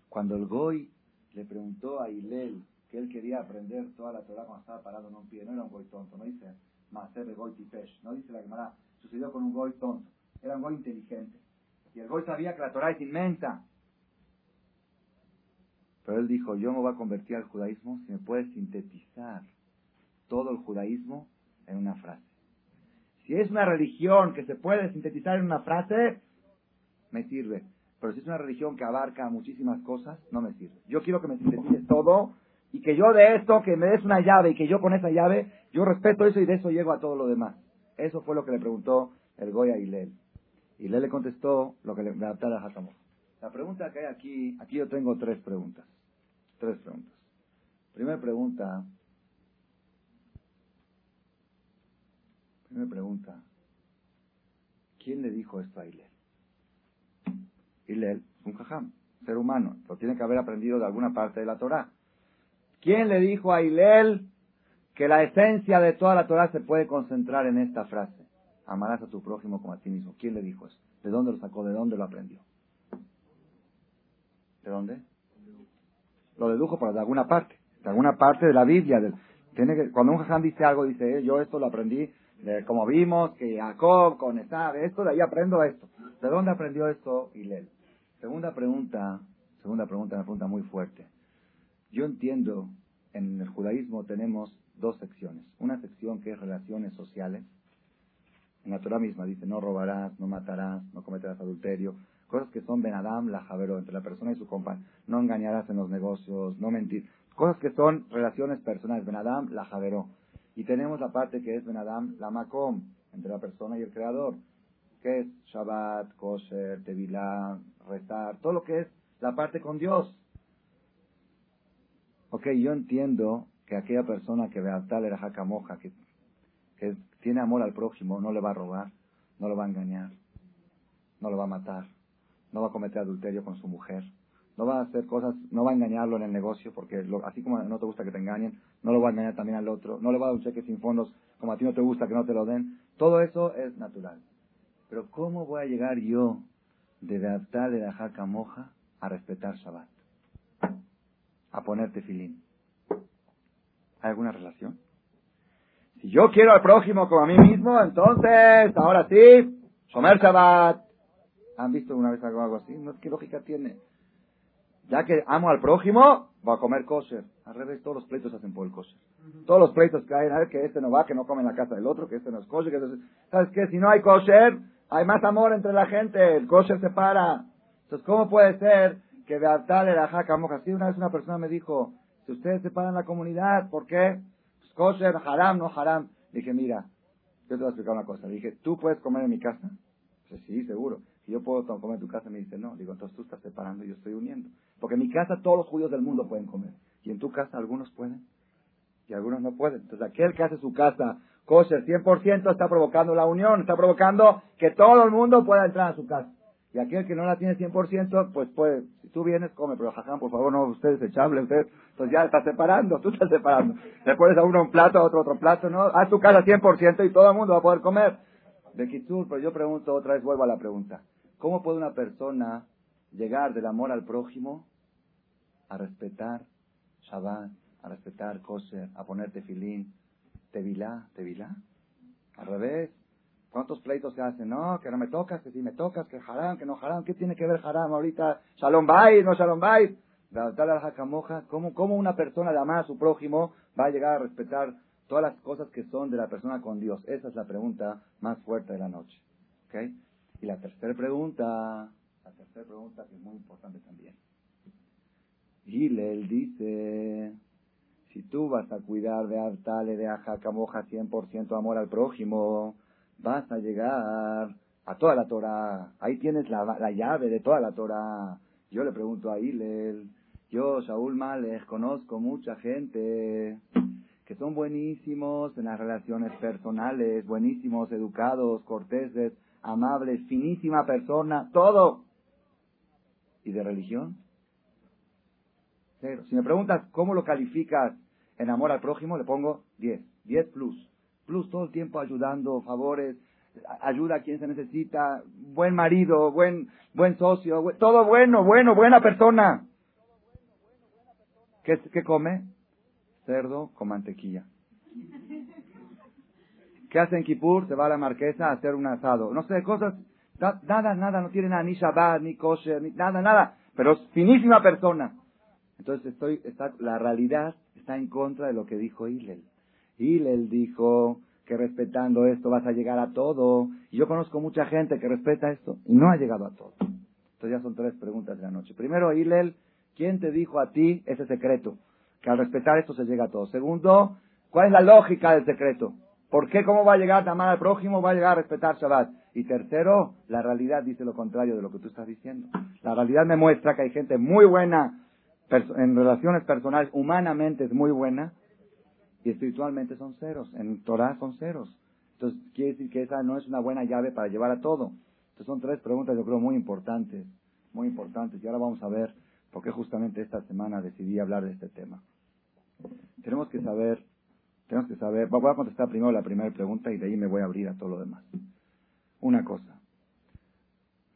Cuando el Goy le preguntó a Hilel él quería aprender toda la Torah cuando estaba parado en un pie, no era un Goy tonto, no dice Maser Goy Tipesh, no dice la Gemara, sucedió con un Goy tonto, era un Goy inteligente. Y el Goy sabía que la Torah es inmensa. Pero él dijo, yo me voy a convertir al judaísmo si me puede sintetizar todo el judaísmo en una frase. Si es una religión que se puede sintetizar en una frase, me sirve. Pero si es una religión que abarca muchísimas cosas, no me sirve. Yo quiero que me sintetice todo y que yo de esto, que me des una llave y que yo con esa llave, yo respeto eso y de eso llego a todo lo demás. Eso fue lo que le preguntó el Goy a Hilel. Y le contestó lo que le adaptara a La pregunta que hay aquí, aquí yo tengo tres preguntas. Tres preguntas. Primera pregunta. Primera pregunta. ¿Quién le dijo esto a Hilel? Hilel un jajam, ser humano. Lo tiene que haber aprendido de alguna parte de la Torah. ¿Quién le dijo a Hilel que la esencia de toda la Torah se puede concentrar en esta frase? amarás a tu prójimo como a ti mismo. ¿Quién le dijo eso? ¿De dónde lo sacó? ¿De dónde lo aprendió? ¿De dónde? Lo dedujo por de alguna parte, de alguna parte de la Biblia. cuando un jajam dice algo, dice, eh, yo esto lo aprendí, como vimos, que Jacob con esta, esto, de ahí aprendo esto. ¿De dónde aprendió esto Hilel? Segunda pregunta, segunda pregunta, una pregunta muy fuerte. Yo entiendo, en el judaísmo tenemos dos secciones. Una sección que es relaciones sociales, en la Torah misma dice, no robarás, no matarás, no cometerás adulterio. Cosas que son Ben Adam, la Javero, entre la persona y su compañero. No engañarás en los negocios, no mentir. Cosas que son relaciones personales. Ben Adam, la Javero. Y tenemos la parte que es Ben Adam, la Makom, entre la persona y el creador. Que es Shabbat, Kosher, Tevilá, rezar, todo lo que es la parte con Dios. Ok, yo entiendo que aquella persona que ve a tal era jacamoja, que, que tiene amor al prójimo, no le va a robar, no lo va a engañar, no lo va a matar, no va a cometer adulterio con su mujer, no va a hacer cosas, no va a engañarlo en el negocio, porque así como no te gusta que te engañen, no lo va a engañar también al otro, no le va a dar un cheque sin fondos como a ti no te gusta que no te lo den. Todo eso es natural. Pero ¿cómo voy a llegar yo de adaptar de la jaca a respetar Shabbat? A ponerte filín. ¿Hay alguna relación? Si yo quiero al prójimo como a mí mismo, entonces, ahora sí, comer Shabbat. ¿Han visto una vez algo así? No, ¿Qué lógica tiene? Ya que amo al prójimo, voy a comer kosher. Al revés, todos los pleitos hacen por el kosher. Todos los pleitos que hay, que este no va, que no come en la casa del otro, que este no es kosher. Que ¿Sabes qué? Si no hay kosher, hay más amor entre la gente. El kosher se para. Entonces, ¿cómo puede ser que de tal era jaca moja? Sí, una vez una persona me dijo, si ustedes separan la comunidad, ¿por qué? kosher, haram, no haram. Dije, mira, yo te voy a explicar una cosa. dije, ¿tú puedes comer en mi casa? Dice, sí, seguro. Si yo puedo comer en tu casa, me dice, no. Digo, entonces tú estás separando y yo estoy uniendo. Porque en mi casa todos los judíos del mundo pueden comer. Y en tu casa algunos pueden y algunos no pueden. Entonces aquel que hace su casa kosher 100% está provocando la unión, está provocando que todo el mundo pueda entrar a su casa. Y aquel que no la tiene 100%, pues puede, si tú vienes, come, pero jajam, por favor, no, usted es echable, usted, pues ya está separando, tú estás separando. Le pones a uno un plato, a otro otro plato, ¿no? Haz tu casa 100% y todo el mundo va a poder comer. De Kitsur, pero yo pregunto otra vez, vuelvo a la pregunta. ¿Cómo puede una persona llegar del amor al prójimo a respetar Shabbat, a respetar kosher, a ponerte filín, tevilá, tevilá? Al revés, ¿Cuántos pleitos se hacen? No, que no me tocas, que si me tocas, que haram, que no haram. ¿Qué tiene que ver haram ahorita? Shalom bay, no shalom bay. ¿Cómo, ¿Cómo una persona amar a su prójimo va a llegar a respetar todas las cosas que son de la persona con Dios? Esa es la pregunta más fuerte de la noche. ¿Okay? Y la tercera pregunta, la tercera pregunta que es muy importante también. Gilel dice, si tú vas a cuidar de Artale, de Ajacamoja, 100% amor al prójimo, vas a llegar a toda la Torah. Ahí tienes la, la llave de toda la Torah. Yo le pregunto a Hillel, yo, Saúl Males, conozco mucha gente que son buenísimos en las relaciones personales, buenísimos, educados, corteses, amables, finísima persona, todo. ¿Y de religión? Cero. Si me preguntas cómo lo calificas en amor al prójimo, le pongo 10, 10 plus. Plus todo el tiempo ayudando, favores, ayuda a quien se necesita, buen marido, buen, buen socio, todo bueno, bueno, buena persona. ¿Qué, ¿Qué come? Cerdo con mantequilla. ¿Qué hace en Kipur? Se va a la marquesa a hacer un asado. No sé, cosas, nada, nada, no tiene nada, ni Shabbat, ni kosher, ni nada, nada. Pero es finísima persona. Entonces estoy, está, la realidad está en contra de lo que dijo Hillel. Él dijo que respetando esto vas a llegar a todo. Y yo conozco mucha gente que respeta esto y no ha llegado a todo. Entonces ya son tres preguntas de la noche. Primero, Hillel, ¿quién te dijo a ti ese secreto? Que al respetar esto se llega a todo. Segundo, ¿cuál es la lógica del secreto? ¿Por qué? ¿Cómo va a llegar a amar al prójimo? ¿Va a llegar a respetar Shabbat? Y tercero, la realidad dice lo contrario de lo que tú estás diciendo. La realidad me muestra que hay gente muy buena en relaciones personales, humanamente es muy buena, y espiritualmente son ceros. En Torah son ceros. Entonces, quiere decir que esa no es una buena llave para llevar a todo. Entonces, son tres preguntas, yo creo, muy importantes. Muy importantes. Y ahora vamos a ver por qué justamente esta semana decidí hablar de este tema. Tenemos que saber, tenemos que saber, voy a contestar primero la primera pregunta y de ahí me voy a abrir a todo lo demás. Una cosa.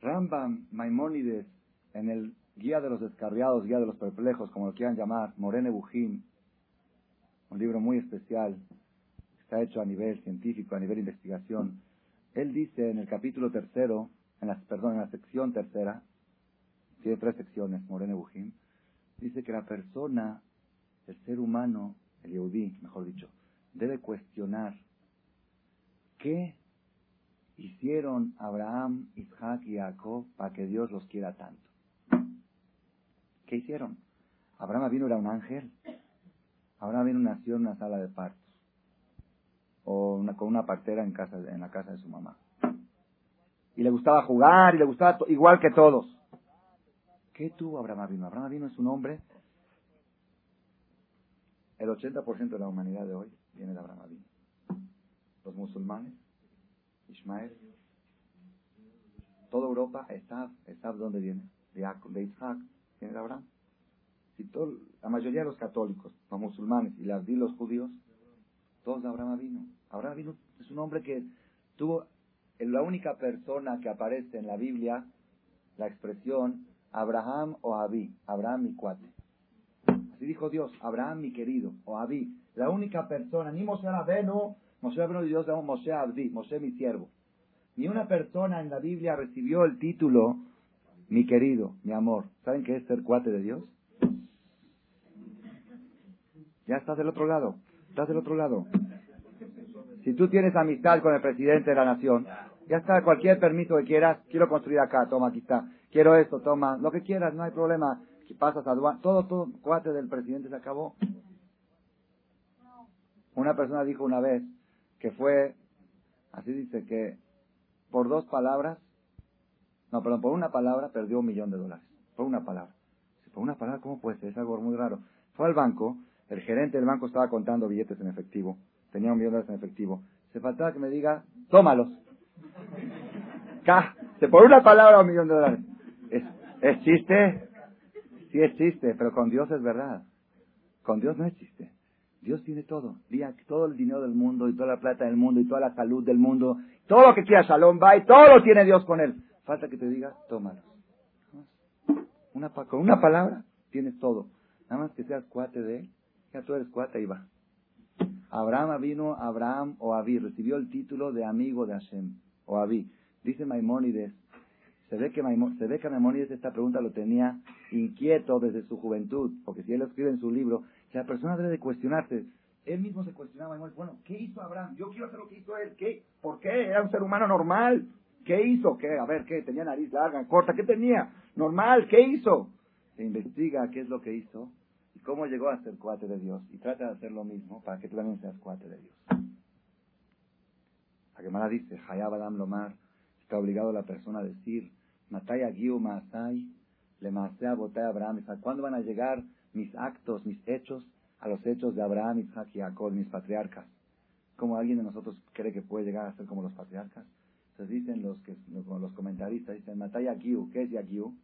Rambam Maimónides, en el Guía de los Descarriados, Guía de los Perplejos, como lo quieran llamar, Morene Bujín, un libro muy especial, está hecho a nivel científico, a nivel investigación. Él dice en el capítulo tercero, en la, perdón, en la sección tercera, tiene tres secciones, Morene Bujim, dice que la persona, el ser humano, el Yehudí, mejor dicho, debe cuestionar qué hicieron Abraham, Isaac y Jacob para que Dios los quiera tanto. ¿Qué hicieron? Abraham vino era un ángel. Ahora viene nació en una sala de partos. O una, con una partera en, casa, en la casa de su mamá. Y le gustaba jugar y le gustaba igual que todos. ¿Qué tuvo Abraham Avino? Abraham Avino es un hombre. El 80% de la humanidad de hoy viene de Abraham Avino. Los musulmanes, Ismael, toda Europa, está está ¿dónde viene? De Isaac, viene de Abraham la mayoría de los católicos, los musulmanes y las, los judíos, todos de Abraham vino. Abraham vino es un hombre que tuvo, la única persona que aparece en la Biblia, la expresión Abraham o Abí, Abraham mi cuate. Así dijo Dios, Abraham mi querido, o Abí, la única persona, ni Moshe Rabenu, Moshe Rabenu Dios llamó Moshe Abdi, Moshe mi siervo. Ni una persona en la Biblia recibió el título mi querido, mi amor. ¿Saben qué es ser cuate de Dios? Ya estás del otro lado. Estás del otro lado. Si tú tienes amistad con el presidente de la nación, ya está, cualquier permiso que quieras, quiero construir acá, toma, aquí está. Quiero esto, toma, lo que quieras, no hay problema. Si pasas a aduana, todo, todo, cuate del presidente se acabó. Una persona dijo una vez que fue, así dice, que por dos palabras, no, perdón, por una palabra perdió un millón de dólares. Por una palabra. Por una palabra, ¿cómo puede ser? Es algo muy raro. Fue al banco, el gerente del banco estaba contando billetes en efectivo, tenía un millón de dólares en efectivo. Se faltaba que me diga, tómalos. Se por una palabra un millón de dólares. ¿Es, ¿Es chiste? Sí es pero con Dios es verdad. Con Dios no es chiste. Dios tiene todo. Todo el dinero del mundo y toda la plata del mundo y toda la salud del mundo. Todo lo que quiera Shalom va y todo lo tiene Dios con él. Falta que te diga, tómalo. Una, con una palabra tienes todo. Nada más que seas cuate de. Ya tú eres cuate va. Abraham vino, Abraham o Abí, recibió el título de amigo de Hashem, o Abí. Dice Maimónides, se ve que se ve que Maimónides esta pregunta lo tenía inquieto desde su juventud, porque si él lo escribe en su libro, la persona debe de cuestionarse. Él mismo se cuestionaba, bueno, ¿qué hizo Abraham? Yo quiero hacer lo que hizo él. ¿Qué? ¿Por qué? Era un ser humano normal. ¿Qué hizo? ¿Qué? A ver, ¿qué? ¿Tenía nariz larga, corta? ¿Qué tenía? Normal, ¿qué hizo? Se investiga qué es lo que hizo y cómo llegó a ser cuate de Dios. Y trata de hacer lo mismo para que tú también seas cuate de Dios. La Gemara dice, Hayab Adam Lomar, está obligado la persona a decir, Mataya Giu Maasai, Le Maasea Botay Abraham, ¿cuándo van a llegar mis actos, mis hechos, a los hechos de Abraham, Isaac y Jacob, mis patriarcas? ¿Cómo alguien de nosotros cree que puede llegar a ser como los patriarcas? Entonces dicen los que los comentaristas, dicen Mataya Giu, ¿qué es Yagiu?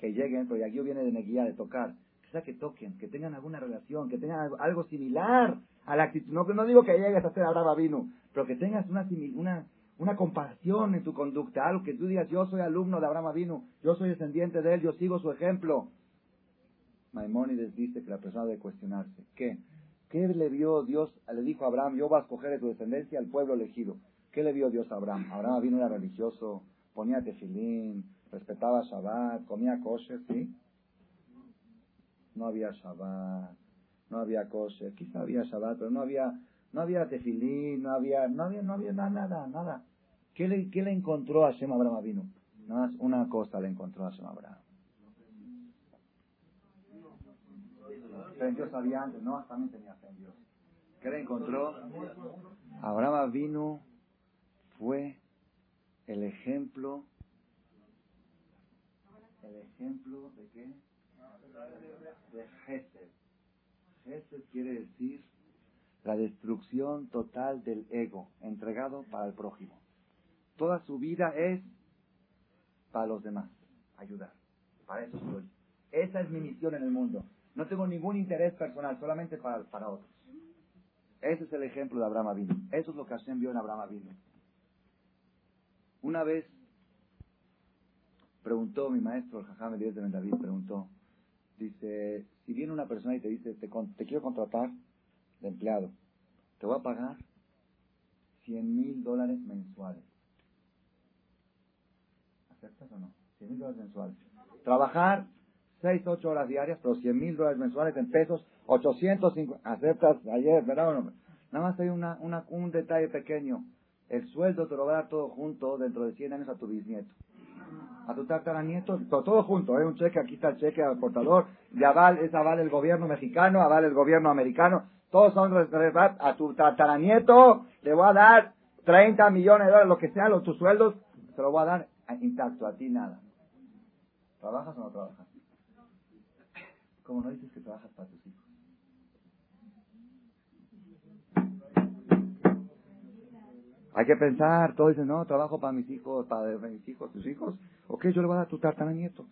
Que lleguen, pero Yagiu viene de Neguía, de tocar. Sea que toquen, que tengan alguna relación, que tengan algo, similar a la actitud. No, no digo que llegues a ser Abraham vino, pero que tengas una, una una comparación en tu conducta, algo que tú digas, yo soy alumno de Abraham Avinu, yo soy descendiente de él, yo sigo su ejemplo. Maimónides dice que la persona debe cuestionarse. ¿Qué? ¿Qué le vio Dios? Le dijo a Abraham, yo voy a escoger de tu descendencia al pueblo elegido. ¿Qué le vio Dios a Abraham? Abraham Avinu era religioso, ponía tefilín, respetaba Shabbat, comía kosher, ¿sí? No había Shabbat, no había kosher, quizá había Shabbat, pero no había, no había tefilín, no había, no había, no había nada, nada, nada. ¿Qué le, qué le encontró a Shem Abraham vino? Nada más una cosa le encontró a Shem Abraham. Fe en sabía antes, no, también tenía fe en. ¿Qué le encontró? Abraham vino fue el ejemplo, el ejemplo de qué? De Gesed. Gesed quiere decir la destrucción total del ego entregado para el prójimo. Toda su vida es para los demás, ayudar. Para eso soy. Esa es mi misión en el mundo. No tengo ningún interés personal, solamente para, para otros. Ese es el ejemplo de Abraham Avinu. Eso es lo que Hashem vio en Abraham Avinu. Una vez preguntó mi maestro, el Jajam Elías de David, preguntó, dice, si viene una persona y te dice, te, te quiero contratar de empleado, te voy a pagar 100 mil dólares mensuales. ¿Aceptas o no? 100 mil dólares mensuales. Trabajar 6, 8 horas diarias, pero 100 mil dólares mensuales en pesos, 850. ¿Aceptas ayer, verdad o no? Nada más hay una, un detalle pequeño. El sueldo te lo va a dar todo junto dentro de 100 años a tu bisnieto. A tu tataranieto, todo, junto. Hay un cheque, aquí está el cheque al portador. De aval, es aval el gobierno mexicano, aval el gobierno americano. Todos son a tu tataranieto le voy a dar 30 millones de dólares, lo que sea, los, tus sueldos, se lo voy a dar intacto, a ti nada. ¿Trabajas o no trabajas? ¿Cómo no dices que trabajas para tus hijos? Hay que pensar, todos dicen, no, trabajo para mis hijos, para mis hijos, tus hijos. Ok, yo le voy a dar tu tataranieto.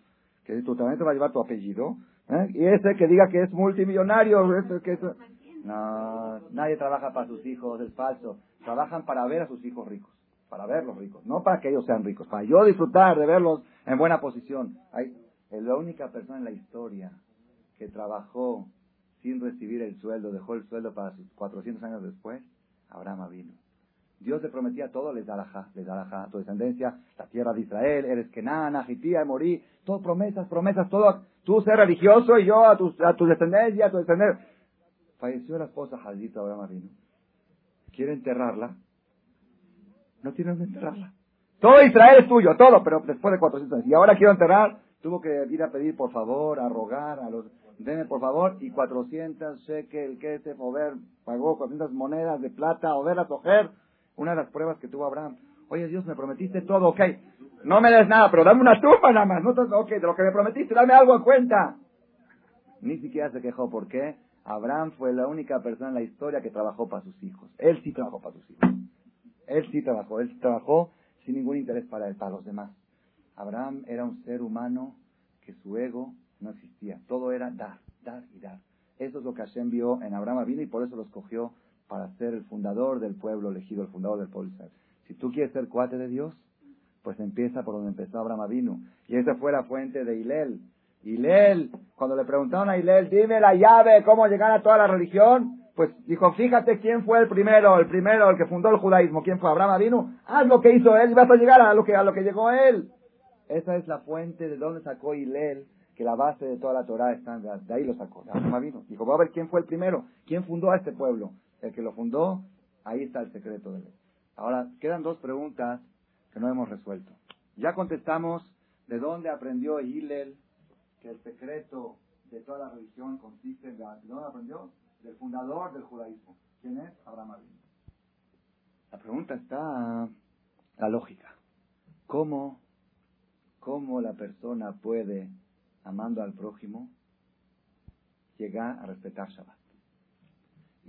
Que tu tataranieto va a llevar tu apellido. ¿eh? Y ese que diga que es multimillonario, ese que no, nadie trabaja para sus hijos, es falso. Trabajan para ver a sus hijos ricos, para verlos ricos, no para que ellos sean ricos, para yo disfrutar de verlos en buena posición. Hay, es la única persona en la historia que trabajó sin recibir el sueldo, dejó el sueldo para sus 400 años después, Abraham vino. Dios le prometía todo, les da les da tu descendencia, la tierra de Israel, eres Kenana, Jitía, Morí, todo promesas, promesas, todo, tú ser religioso y yo a tu, a tu descendencia, a tu descendencia. Falleció la esposa Jaldita Abraham vino. Quiere enterrarla. No tiene dónde enterrarla. Todo Israel es tuyo, todo, pero después de 400 años. Y ahora quiero enterrar. Tuvo que ir a pedir por favor, a rogar a los, denme por favor, y 400 shekel, se Over, pagó 400 monedas de plata, Over a coger, una de las pruebas que tuvo Abraham. Oye Dios, me prometiste todo, ok, no me des nada, pero dame una tumba nada más, no, ok, de lo que me prometiste, dame algo a cuenta. Ni siquiera se quejó, ¿por qué? Abraham fue la única persona en la historia que trabajó para sus hijos. Él sí trabajó para sus hijos. Él sí trabajó, él sí trabajó sin ningún interés para él, para los demás. Abraham era un ser humano que su ego no existía. Todo era dar, dar y dar. Eso es lo que Hashem vio en Abraham vino y por eso lo escogió para ser el fundador del pueblo elegido, el fundador del pueblo Si tú quieres ser cuate de Dios, pues empieza por donde empezó Abraham vino. Y esa fue la fuente de Hilel. Hilel, cuando le preguntaron a Hilel, dime la llave, cómo llegar a toda la religión, pues dijo, fíjate quién fue el primero, el primero, el que fundó el judaísmo, quién fue Abraham vino, haz lo que hizo él y vas a llegar a lo que, a lo que llegó él. Esa es la fuente de donde sacó Hilel, que la base de toda la Torah está de ahí lo sacó, de vino. Dijo, voy a ver quién fue el primero, quién fundó a este pueblo. El que lo fundó, ahí está el secreto de él. Ahora, quedan dos preguntas que no hemos resuelto. Ya contestamos de dónde aprendió Hillel que el secreto de toda la religión consiste en... ¿De dónde aprendió? Del fundador del judaísmo. ¿Quién es? Abraham La pregunta está la lógica. ¿Cómo ¿Cómo la persona puede, amando al prójimo, llegar a respetar Shabbat?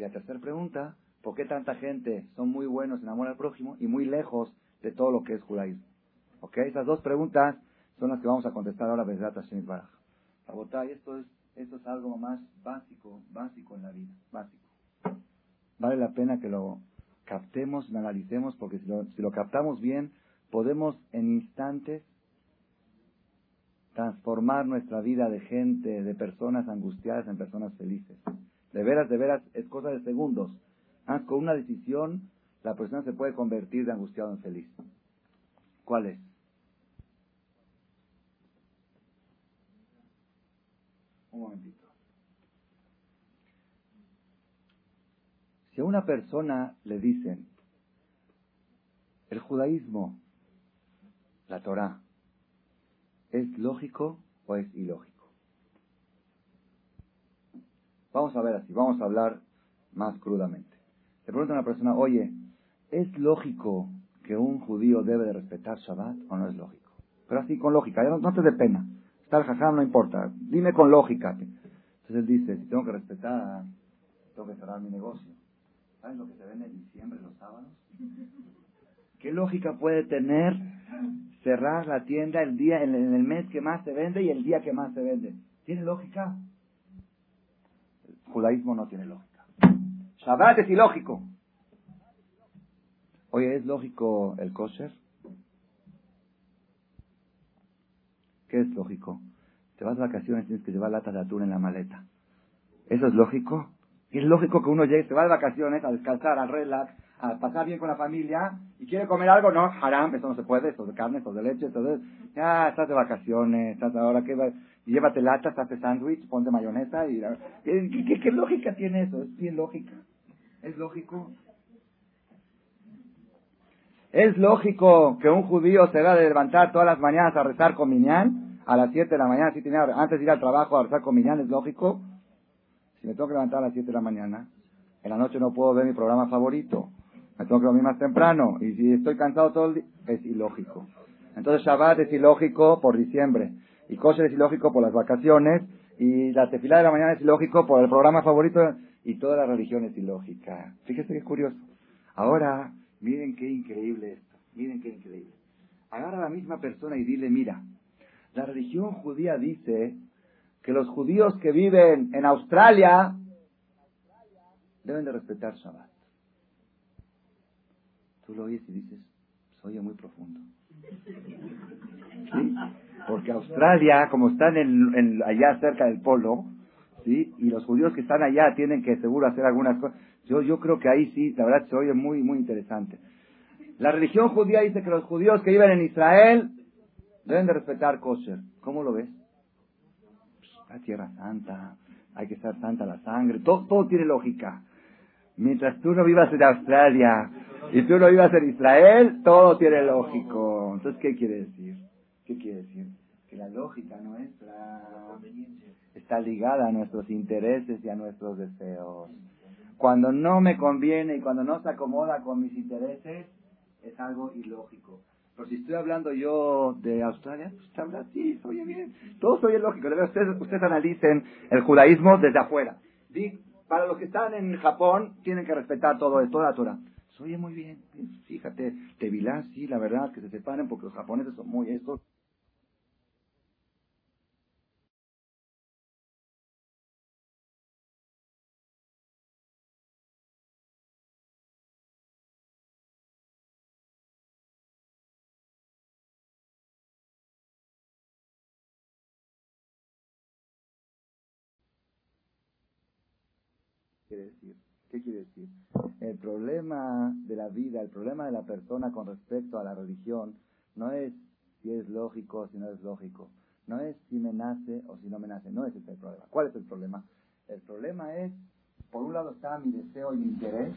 Y la tercera pregunta, ¿por qué tanta gente son muy buenos en amor al prójimo y muy lejos de todo lo que es judaísmo? ¿Ok? Esas dos preguntas son las que vamos a contestar ahora, Besrat Hashem Baraj. esto es, esto es algo más básico, básico en la vida, básico. Vale la pena que lo captemos, lo analicemos, porque si lo, si lo captamos bien, podemos en instantes transformar nuestra vida de gente, de personas angustiadas en personas felices. De veras, de veras, es cosa de segundos. Ah, con una decisión, la persona se puede convertir de angustiado en feliz. ¿Cuál es? Un momentito. Si a una persona le dicen, el judaísmo, la Torah, ¿Es lógico o es ilógico? Vamos a ver así, vamos a hablar más crudamente. Le pregunta una persona, oye, ¿es lógico que un judío debe de respetar Shabbat o no es lógico? Pero así con lógica, ya no, te dé pena. Está el no importa. Dime con lógica. Entonces él dice, si tengo que respetar, tengo que cerrar mi negocio. ¿Sabes lo que se vende en diciembre los sábados? ¿Qué lógica puede tener cerrar la tienda el día, en el mes que más se vende y el día que más se vende? ¿Tiene lógica? Judaísmo no tiene lógica. Shabbat es ilógico. Oye, ¿es lógico el kosher? ¿Qué es lógico? Te vas de vacaciones, tienes que llevar latas de atún en la maleta. ¿Eso es lógico? Es lógico que uno llegue, se va de vacaciones a descansar, al relax, a pasar bien con la familia y quiere comer algo, no, haram, eso no se puede, esto de carne, esto de leche, esto de... Ya, estás de vacaciones, estás ahora Llévate latas, hazte sándwich, ponte mayonesa y... ¿Qué, ¿Qué, lógica tiene eso? Es bien lógica. ¿Es lógico? ¿Es lógico que un judío se va a levantar todas las mañanas a rezar con miñán? A las 7 de la mañana, si tiene, antes de ir al trabajo a rezar con miñán, ¿es lógico? Si me tengo que levantar a las 7 de la mañana, en la noche no puedo ver mi programa favorito me tengo que dormir más temprano. Y si estoy cansado todo el día, es ilógico. Entonces Shabbat es ilógico por diciembre. Y Kosher es ilógico por las vacaciones. Y la tefila de la mañana es ilógico por el programa favorito. Y toda la religión es ilógica. Fíjese qué curioso. Ahora, miren qué increíble esto. Miren qué increíble. Agarra a la misma persona y dile, mira, la religión judía dice que los judíos que viven en Australia deben de respetar Shabbat tú lo oyes y dices, se oye muy profundo. ¿Sí? Porque Australia, como están en, allá cerca del polo, ¿sí? Y los judíos que están allá tienen que seguro hacer algunas cosas. Yo, yo creo que ahí sí, la verdad se oye muy, muy interesante. La religión judía dice que los judíos que viven en Israel deben de respetar kosher. ¿Cómo lo ves? la tierra santa, hay que estar santa la sangre, todo, todo tiene lógica. Mientras tú no vivas en Australia y tú no vivas en Israel, todo tiene lógico. Entonces, ¿qué quiere decir? ¿Qué quiere decir? que la lógica nuestra está ligada a nuestros intereses y a nuestros deseos. Cuando no me conviene y cuando no se acomoda con mis intereses, es algo ilógico. Pero si estoy hablando yo de Australia, pues habla así, oye bien, todo soy lógico. Ustedes, ustedes analicen el judaísmo desde afuera. Para los que están en Japón, tienen que respetar todo esto, toda la Torah. Oye, muy bien, fíjate, Tevilá, sí, la verdad, que se separen porque los japoneses son muy estos. Decir? El problema de la vida, el problema de la persona con respecto a la religión, no es si es lógico o si no es lógico. No es si me nace o si no me nace. No es ese el problema. ¿Cuál es el problema? El problema es, por un lado está mi deseo y mi interés,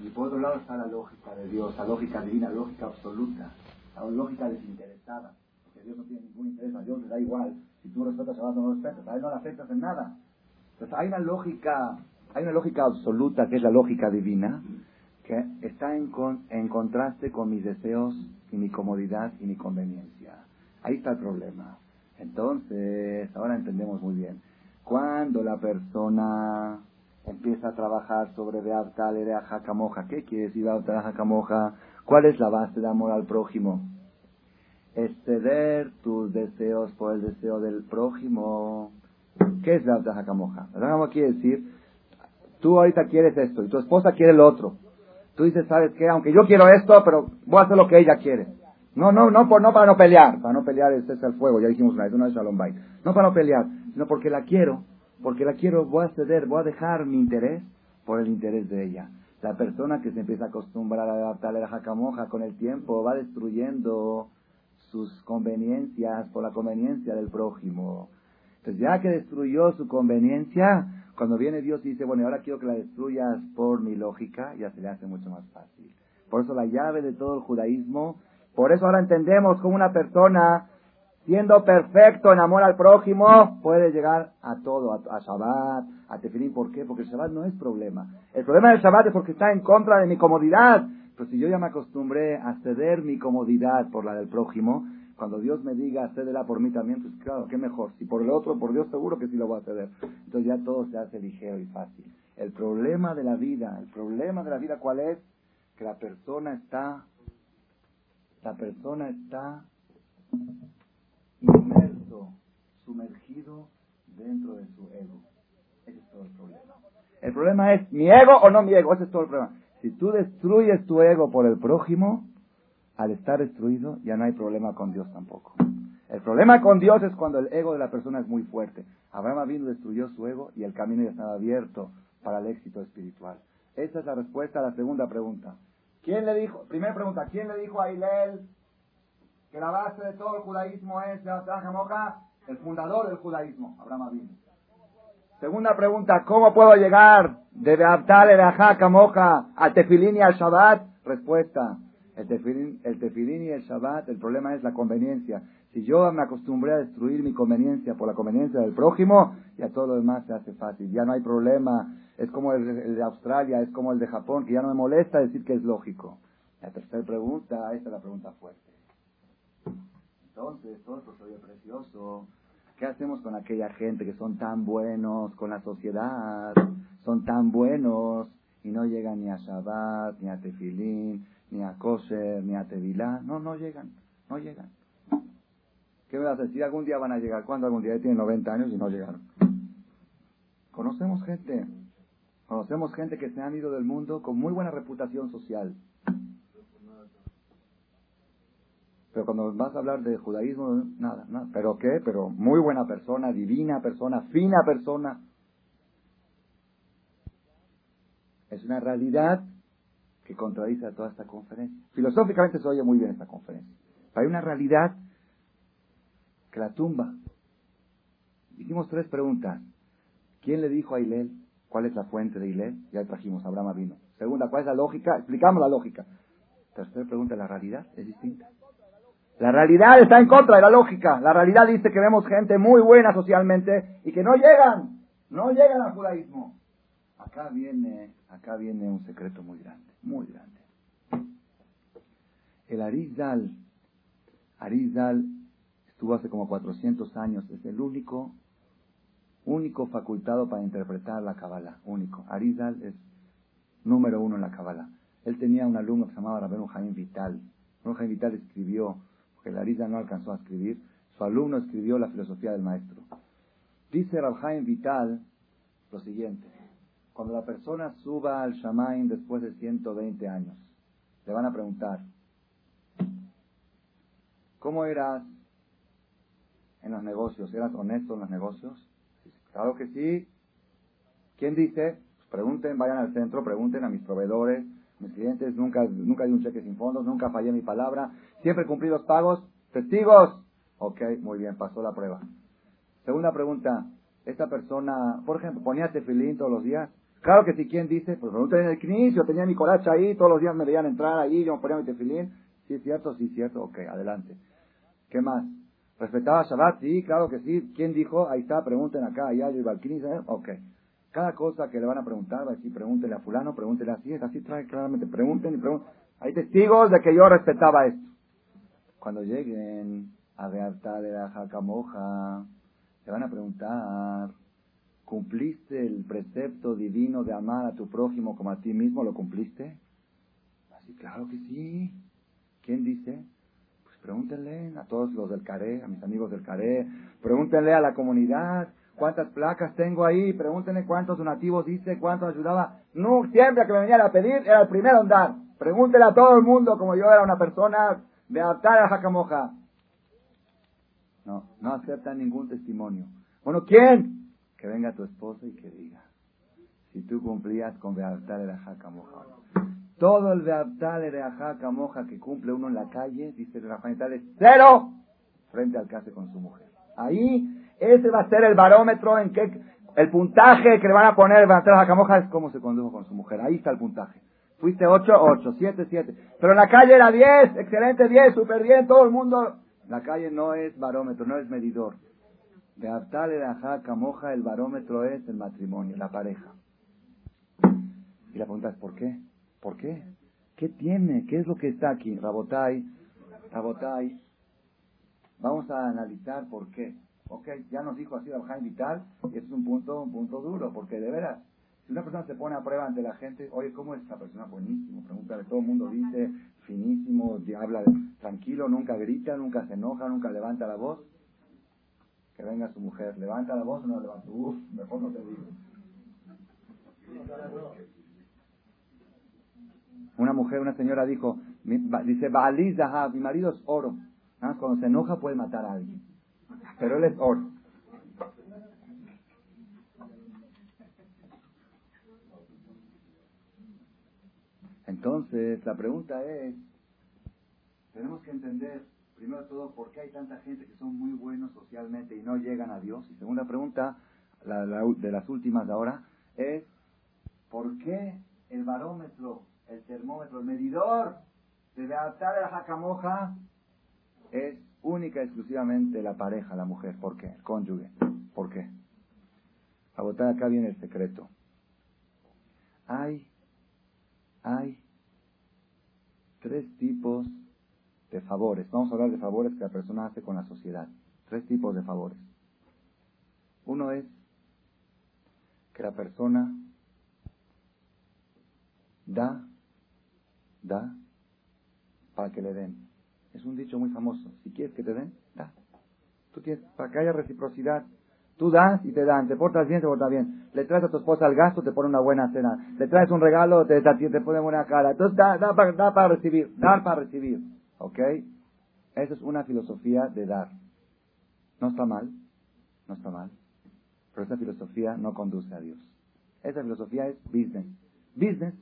y por otro lado está la lógica de Dios, la lógica divina, la lógica absoluta, la lógica desinteresada. Porque Dios no tiene ningún interés, a Dios le da igual. Si tú respetas a Dios, no respetas, a Él no le afectas en nada. Entonces hay una lógica hay una lógica absoluta que es la lógica divina, que está en, contraste con mis deseos y mi comodidad y mi conveniencia. Ahí está el problema. Entonces, ahora entendemos muy bien. Cuando la persona empieza a trabajar sobre Beabtal de Jacamoja, ¿qué quiere decir Beabtal Jacamoja? ¿Cuál es la base de amor al prójimo? Exceder tus deseos por el deseo del prójimo. ¿Qué es Beabtal Jacamoja? Jacamoja quiere decir Tú ahorita quieres esto y tu esposa quiere lo otro. Tú dices, ¿sabes qué? Aunque yo quiero esto, pero voy a hacer lo que ella quiere. No, no, no, por, no para no pelear. Para no pelear es ese el fuego, ya dijimos una vez, una vez Shalom Bay. No para no pelear, sino porque la quiero. Porque la quiero, voy a ceder, voy a dejar mi interés por el interés de ella. La persona que se empieza a acostumbrar a adaptarle la jacamoja con el tiempo va destruyendo sus conveniencias por la conveniencia del prójimo. Entonces, ya que destruyó su conveniencia, cuando viene Dios y dice, bueno, ahora quiero que la destruyas por mi lógica, ya se le hace mucho más fácil. Por eso la llave de todo el judaísmo, por eso ahora entendemos cómo una persona, siendo perfecto en amor al prójimo, puede llegar a todo, a, Shabbat, a Tefilín. ¿Por qué? Porque el Shabbat no es problema. El problema del Shabbat es porque está en contra de mi comodidad. Pero si yo ya me acostumbré a ceder mi comodidad por la del prójimo, cuando Dios me diga, cédela por mí también, pues claro, qué mejor. Si por el otro, por Dios seguro que sí lo voy a ceder. Entonces ya todo se hace ligero y fácil. El problema de la vida, el problema de la vida, ¿cuál es? Que la persona está, la persona está inmerso, sumergido dentro de su ego. Ese es todo el problema. El problema es, ¿mi ego o no mi ego? Ese es todo el problema. Si tú destruyes tu ego por el prójimo, al estar destruido ya no hay problema con Dios tampoco. El problema con Dios es cuando el ego de la persona es muy fuerte. Abraham vino destruyó su ego y el camino ya estaba abierto para el éxito espiritual. Esa es la respuesta a la segunda pregunta. ¿Quién le dijo? Primera pregunta, ¿quién le dijo a Hillel que la base de todo el judaísmo es Moja? El fundador del judaísmo, Abraham vino. Segunda pregunta, ¿cómo puedo llegar de Beabtal, de Moja a Tefilín y al Shabbat? Respuesta, el tefilín, y el Shabbat, el problema es la conveniencia. Si yo me acostumbré a destruir mi conveniencia por la conveniencia del prójimo, ya todo lo demás se hace fácil. Ya no hay problema. Es como el, de Australia, es como el de Japón, que ya no me molesta decir que es lógico. La tercera pregunta, esta es la pregunta fuerte. Entonces, todo esto soy precioso. ¿Qué hacemos con aquella gente que son tan buenos con la sociedad? Son tan buenos y no llegan ni a Shabbat, ni a Tefilín, ni a Kosher, ni a Tevilá. No, no llegan, no llegan. ¿Qué me vas a decir? Algún día van a llegar. ¿Cuándo algún día? Tienen 90 años y no llegaron. Conocemos gente, conocemos gente que se han ido del mundo con muy buena reputación social. Pero cuando vas a hablar de judaísmo, nada, nada. ¿Pero qué? Pero muy buena persona, divina persona, fina persona. Es una realidad que contradice a toda esta conferencia. Filosóficamente se oye muy bien esta conferencia. Pero hay una realidad que la tumba. Hicimos tres preguntas. ¿Quién le dijo a Hilel cuál es la fuente de Hilel? Ya trajimos, Abraham vino. Segunda, ¿cuál es la lógica? Explicamos la lógica. Tercera pregunta, ¿la realidad es distinta? La realidad está en contra de la lógica. La realidad dice que vemos gente muy buena socialmente y que no llegan, no llegan al judaísmo. Acá viene, acá viene un secreto muy grande, muy grande. El Arizal, Arizal estuvo hace como 400 años, es el único, único facultado para interpretar la Kabbalah, único. Arizal es número uno en la Kabbalah. Él tenía un alumno que se llamaba Rabenu Jaime Vital. Rabenu Jaime Vital escribió, porque el Arizal no alcanzó a escribir, su alumno escribió la filosofía del maestro. Dice Rabhaim Vital lo siguiente, cuando la persona suba al Shamaim después de 120 años, le van a preguntar, ¿Cómo eras en los negocios? ¿Eras honesto en los negocios? Claro que sí. ¿Quién dice? Pues pregunten, vayan al centro, pregunten a mis proveedores, mis clientes. Nunca, nunca di un cheque sin fondos, nunca fallé mi palabra. Siempre cumplí los pagos. ¡Testigos! Ok, muy bien, pasó la prueba. Segunda pregunta. ¿Esta persona, por ejemplo, ponía tefilín todos los días? Claro que sí. ¿Quién dice? Pues pregunten en el inicio. Tenía mi colacha ahí. Todos los días me veían entrar ahí. Yo me ponía mi tefilín. ¿Sí es cierto? Sí es cierto. Ok, adelante. ¿Qué más? ¿Respetaba Shabbat? Sí, claro que sí. ¿Quién dijo? Ahí está, pregunten acá, allá, yo y ¿eh? Ok. Cada cosa que le van a preguntar, va a decir, pregúntele a fulano, pregúntele así, es así, trae claramente, pregunten y pregunten. Hay testigos de que yo respetaba esto. Cuando lleguen a Beata de la Jacamoja, te van a preguntar, ¿cumpliste el precepto divino de amar a tu prójimo como a ti mismo? ¿Lo cumpliste? Así, claro que sí. ¿Quién dice? Pregúntenle a todos los del CARE, a mis amigos del CARE, pregúntenle a la comunidad cuántas placas tengo ahí, pregúntenle cuántos donativos hice, cuánto ayudaba. No, siempre que me venían a pedir era el primero en dar. Pregúntenle a todo el mundo como yo era una persona de adaptar a Jacamoja. No, no aceptan ningún testimonio. Bueno, ¿quién? Que venga tu esposa y que diga si tú cumplías con Beatar el Jacamoja. Todo el Beabtale de Ajaca Moja que cumple uno en la calle, dice el Rafael es cero frente al que con su mujer. Ahí, ese va a ser el barómetro en que el puntaje que le van a poner Beabtale de Moja es cómo se condujo con su mujer. Ahí está el puntaje. Fuiste 8, 8, 7, 7. Pero en la calle era 10, excelente 10, súper bien, todo el mundo. La calle no es barómetro, no es medidor. De Ajaca Moja, el barómetro es el matrimonio, la pareja. Y la pregunta es, ¿por qué? ¿Por qué? ¿Qué tiene? ¿Qué es lo que está aquí? Rabotai, Rabotai. Vamos a analizar por qué. Ok, ya nos dijo así Jaime Vital, y este es un punto, un punto duro, porque de veras, si una persona se pone a prueba ante la gente, oye, ¿cómo es esta persona? Buenísimo, pregúntale, todo el mundo dice, finísimo, habla tranquilo, nunca grita, nunca se enoja, nunca levanta la voz. Que venga su mujer, ¿levanta la voz o no levanta? Uf, mejor no te digo. Una mujer, una señora dijo, dice, mi marido es oro. Cuando se enoja puede matar a alguien. Pero él es oro. Entonces, la pregunta es, tenemos que entender, primero de todo, por qué hay tanta gente que son muy buenos socialmente y no llegan a Dios. Y segunda pregunta, la, de las últimas de ahora, es, ¿por qué el barómetro el termómetro, el medidor de adaptar a la jacamoja es única y exclusivamente la pareja, la mujer. ¿Por qué? El cónyuge. ¿Por qué? A votar acá viene el secreto. Hay, hay tres tipos de favores. Vamos a hablar de favores que la persona hace con la sociedad. Tres tipos de favores. Uno es que la persona da da para que le den. Es un dicho muy famoso. Si quieres que te den, da. Tú tienes, para que haya reciprocidad, tú das y te dan. Te portas bien, te portas bien. Le traes a tu esposa al gasto, te pone una buena cena. Le traes un regalo, te, te, pone buena cara. Entonces da, da para recibir, dar para recibir. ¿Ok? Esa es una filosofía de dar. No está mal, no está mal. Pero esa filosofía no conduce a Dios. Esa filosofía es business. Business.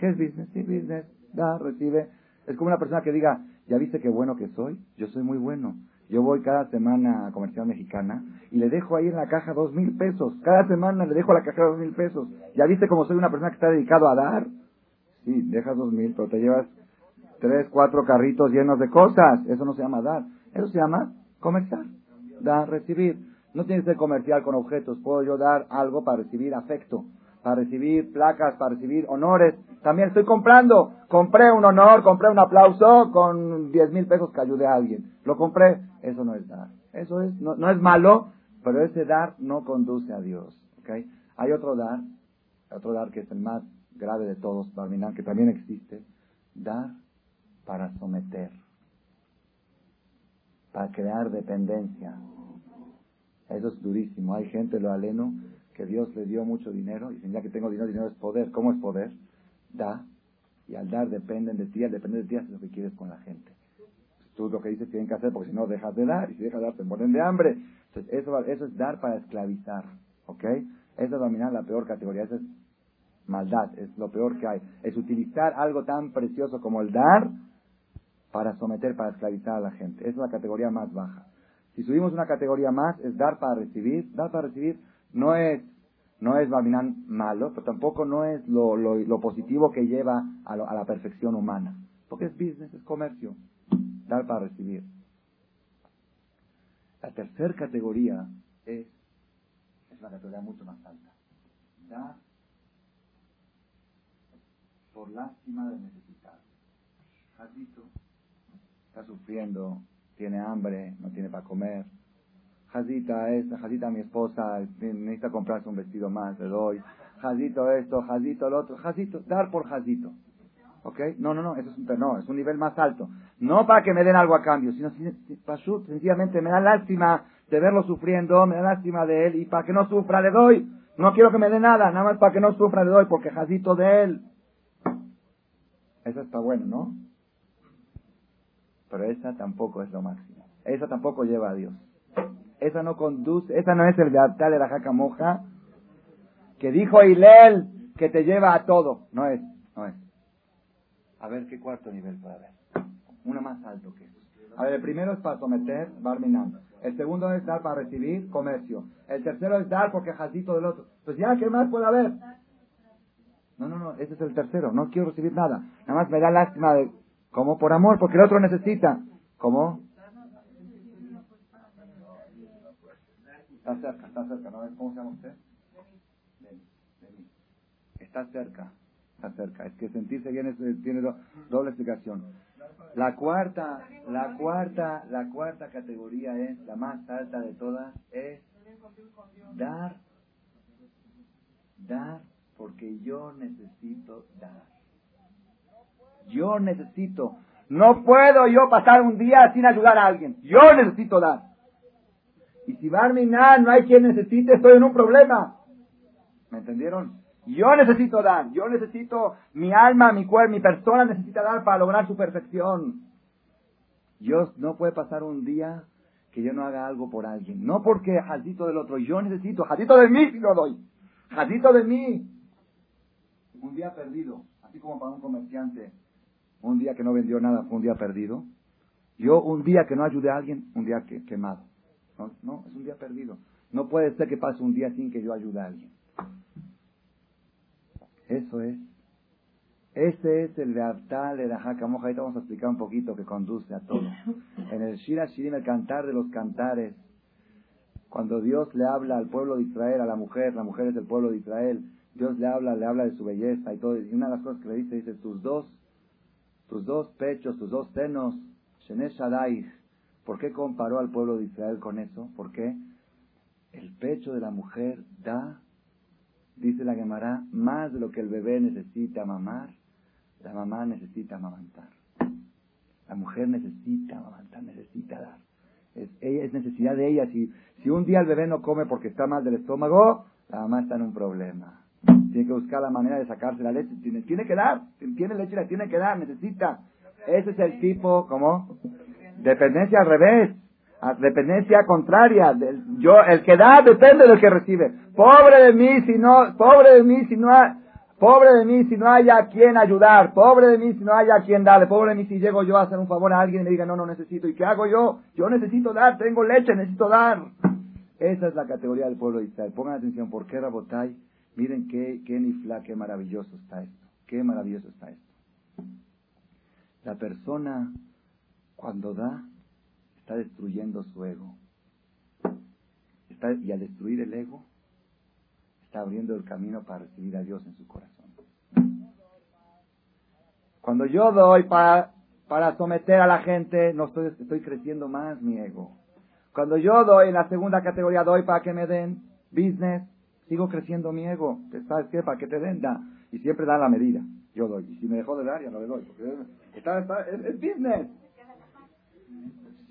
¿Qué es business? Sí, business da, recibe. Es como una persona que diga, ¿ya viste qué bueno que soy? Yo soy muy bueno. Yo voy cada semana a Comercial Mexicana y le dejo ahí en la caja dos mil pesos. Cada semana le dejo a la caja dos mil pesos. ¿Ya viste cómo soy una persona que está dedicado a dar? Sí, dejas dos mil, pero te llevas tres, cuatro carritos llenos de cosas. Eso no se llama dar. Eso se llama comerciar. Dar, recibir. No tiene que ser comercial con objetos. Puedo yo dar algo para recibir afecto, para recibir placas, para recibir honores. También estoy comprando. Compré un honor, compré un aplauso con diez mil pesos que ayude a alguien. Lo compré. Eso no es dar. Eso es, no, no es malo, pero ese dar no conduce a Dios. ¿okay? Hay otro dar, otro dar que es el más grave de todos, que también existe. Dar para someter, para crear dependencia. Eso es durísimo. Hay gente, lo aleno, que Dios le dio mucho dinero y dicen, ya que tengo dinero, dinero es poder. ¿Cómo es poder? Da. Y al dar dependen de ti, al depender de ti haces lo que quieres con la gente. Tú lo que dices tienen que hacer porque si no dejas de dar y si dejas de dar te mueren de hambre. Entonces eso, eso es dar para esclavizar. ¿Ok? Esa es dominar la peor categoría. Esa es maldad. Es lo peor que hay. Es utilizar algo tan precioso como el dar para someter, para esclavizar a la gente. Es la categoría más baja. Si subimos una categoría más, es dar para recibir. Dar para recibir no es, no es malo, pero tampoco no es lo, lo, positivo que lleva a, a, la perfección humana. Porque es business, es comercio. Dar para recibir. La tercera categoría es, es una categoría mucho más alta. Dar por lástima de necesitar. Jadito está sufriendo, tiene hambre, no tiene para comer. Jadita esta, Jadita mi esposa, necesita comprarse un vestido más, le doy. Jadito esto, Jadito lo otro. Jadito, dar por Jadito. ¿Ok? No, no, no, eso es un, no, es un nivel más alto. No para que me den algo a cambio, sino para sencillamente me da lástima de verlo sufriendo, me da lástima de él y para que no sufra le doy. No quiero que me dé nada, nada más para que no sufra le doy porque Jadito de él. Eso está bueno, ¿no? Pero esa tampoco es lo máximo. Esa tampoco lleva a Dios. Esa no conduce, esa no es el tal de la jaca moja que dijo Hilel que te lleva a todo. No es, no es. A ver qué cuarto nivel puede haber. Uno más alto que eso. A ver, el primero es para someter, barminando. El segundo es dar para recibir, comercio. El tercero es dar porque jazito del otro. Pues ya, ¿qué más puede haber? No, no, no, ese es el tercero. No quiero recibir nada. Nada más me da lástima de ¿Cómo? Por amor, porque el otro necesita. ¿Cómo? Está cerca, está cerca, ¿no? ¿Cómo se llama usted? Está cerca, está cerca. Es que sentirse bien tiene doble explicación. La cuarta, la cuarta, la cuarta categoría es, la más alta de todas, es dar, dar porque yo necesito dar. Yo necesito. No puedo yo pasar un día sin ayudar a alguien. Yo necesito dar. Y si Barminan no hay quien necesite, estoy en un problema. ¿Me entendieron? Yo necesito dar. Yo necesito, mi alma, mi cuerpo, mi persona necesita dar para lograr su perfección. Dios no puede pasar un día que yo no haga algo por alguien. No porque jadito del otro. Yo necesito, jadito de mí si lo doy. Jadito de mí. Un día perdido. Así como para un comerciante un día que no vendió nada fue un día perdido. Yo un día que no ayudé a alguien, un día que, quemado. No, no, es un día perdido. No puede ser que pase un día sin que yo ayude a alguien. Eso es. Ese es el Beartal, el Ajakamoja. Ahorita vamos a explicar un poquito que conduce a todo. En el Shira Shirim, el cantar de los cantares, cuando Dios le habla al pueblo de Israel, a la mujer, la mujer es el pueblo de Israel, Dios le habla, le habla de su belleza y todo. Y una de las cosas que le dice, dice, tus dos tus dos pechos, tus dos senos, ¿Por qué comparó al pueblo de Israel con eso? ¿Por qué? El pecho de la mujer da, dice la Gemara, más de lo que el bebé necesita mamar, la mamá necesita amamantar. La mujer necesita amamantar, necesita dar. Es, ella, es necesidad de ella. Si, si un día el bebé no come porque está mal del estómago, la mamá está en un problema. Tiene que buscar la manera de sacarse la leche. Tiene, tiene que dar. Tiene leche, la tiene que dar. Necesita. Ese es el tipo, ¿cómo? Dependencia al revés. Dependencia contraria. Yo, el que da depende del que recibe. Pobre de mí si no, pobre de mí si no hay, pobre de mí si no haya quien ayudar. Pobre de mí si no haya quien darle. Pobre de mí si llego yo a hacer un favor a alguien y me diga, no, no necesito. ¿Y qué hago yo? Yo necesito dar. Tengo leche, necesito dar. Esa es la categoría del pueblo de Israel. Pongan atención, ¿por qué Rabotai? Miren qué, qué nifla, qué maravilloso está esto. Qué maravilloso está esto. La persona, cuando da, está destruyendo su ego. Está, y al destruir el ego, está abriendo el camino para recibir a Dios en su corazón. Cuando yo doy para, para someter a la gente, no estoy, estoy creciendo más mi ego. Cuando yo doy en la segunda categoría, doy para que me den business, sigo creciendo mi ego. ¿Sabes qué? Para que te den, da. Y siempre da la medida. Yo doy. Y si me dejó de dar, ya no le doy. Porque está, es, business.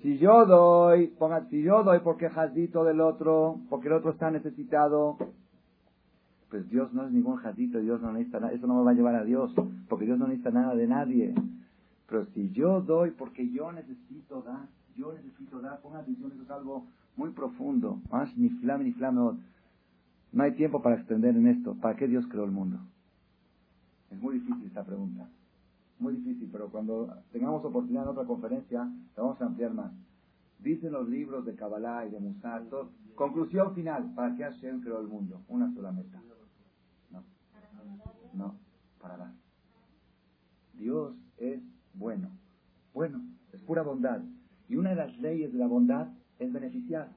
Si yo doy, ponga, si yo doy porque jazito del otro, porque el otro está necesitado, pues Dios no es ningún jazito, Dios no necesita nada, eso no me va a llevar a Dios, porque Dios no necesita nada de nadie. Pero si yo doy porque yo necesito dar, yo necesito dar, ponga atención, eso es algo muy profundo, más ni flame ni flame. No hay tiempo para extender en esto. ¿Para qué Dios creó el mundo? Es muy difícil esta pregunta. Muy difícil, pero cuando tengamos oportunidad en otra conferencia, la vamos a ampliar más. Dicen los libros de Kabbalah y de Musar, conclusión final, ¿para qué Hashem creó el mundo? Una sola meta. No, no, para dar. Dios es bueno, bueno, es pura bondad. Y una de las leyes de la bondad es beneficiar.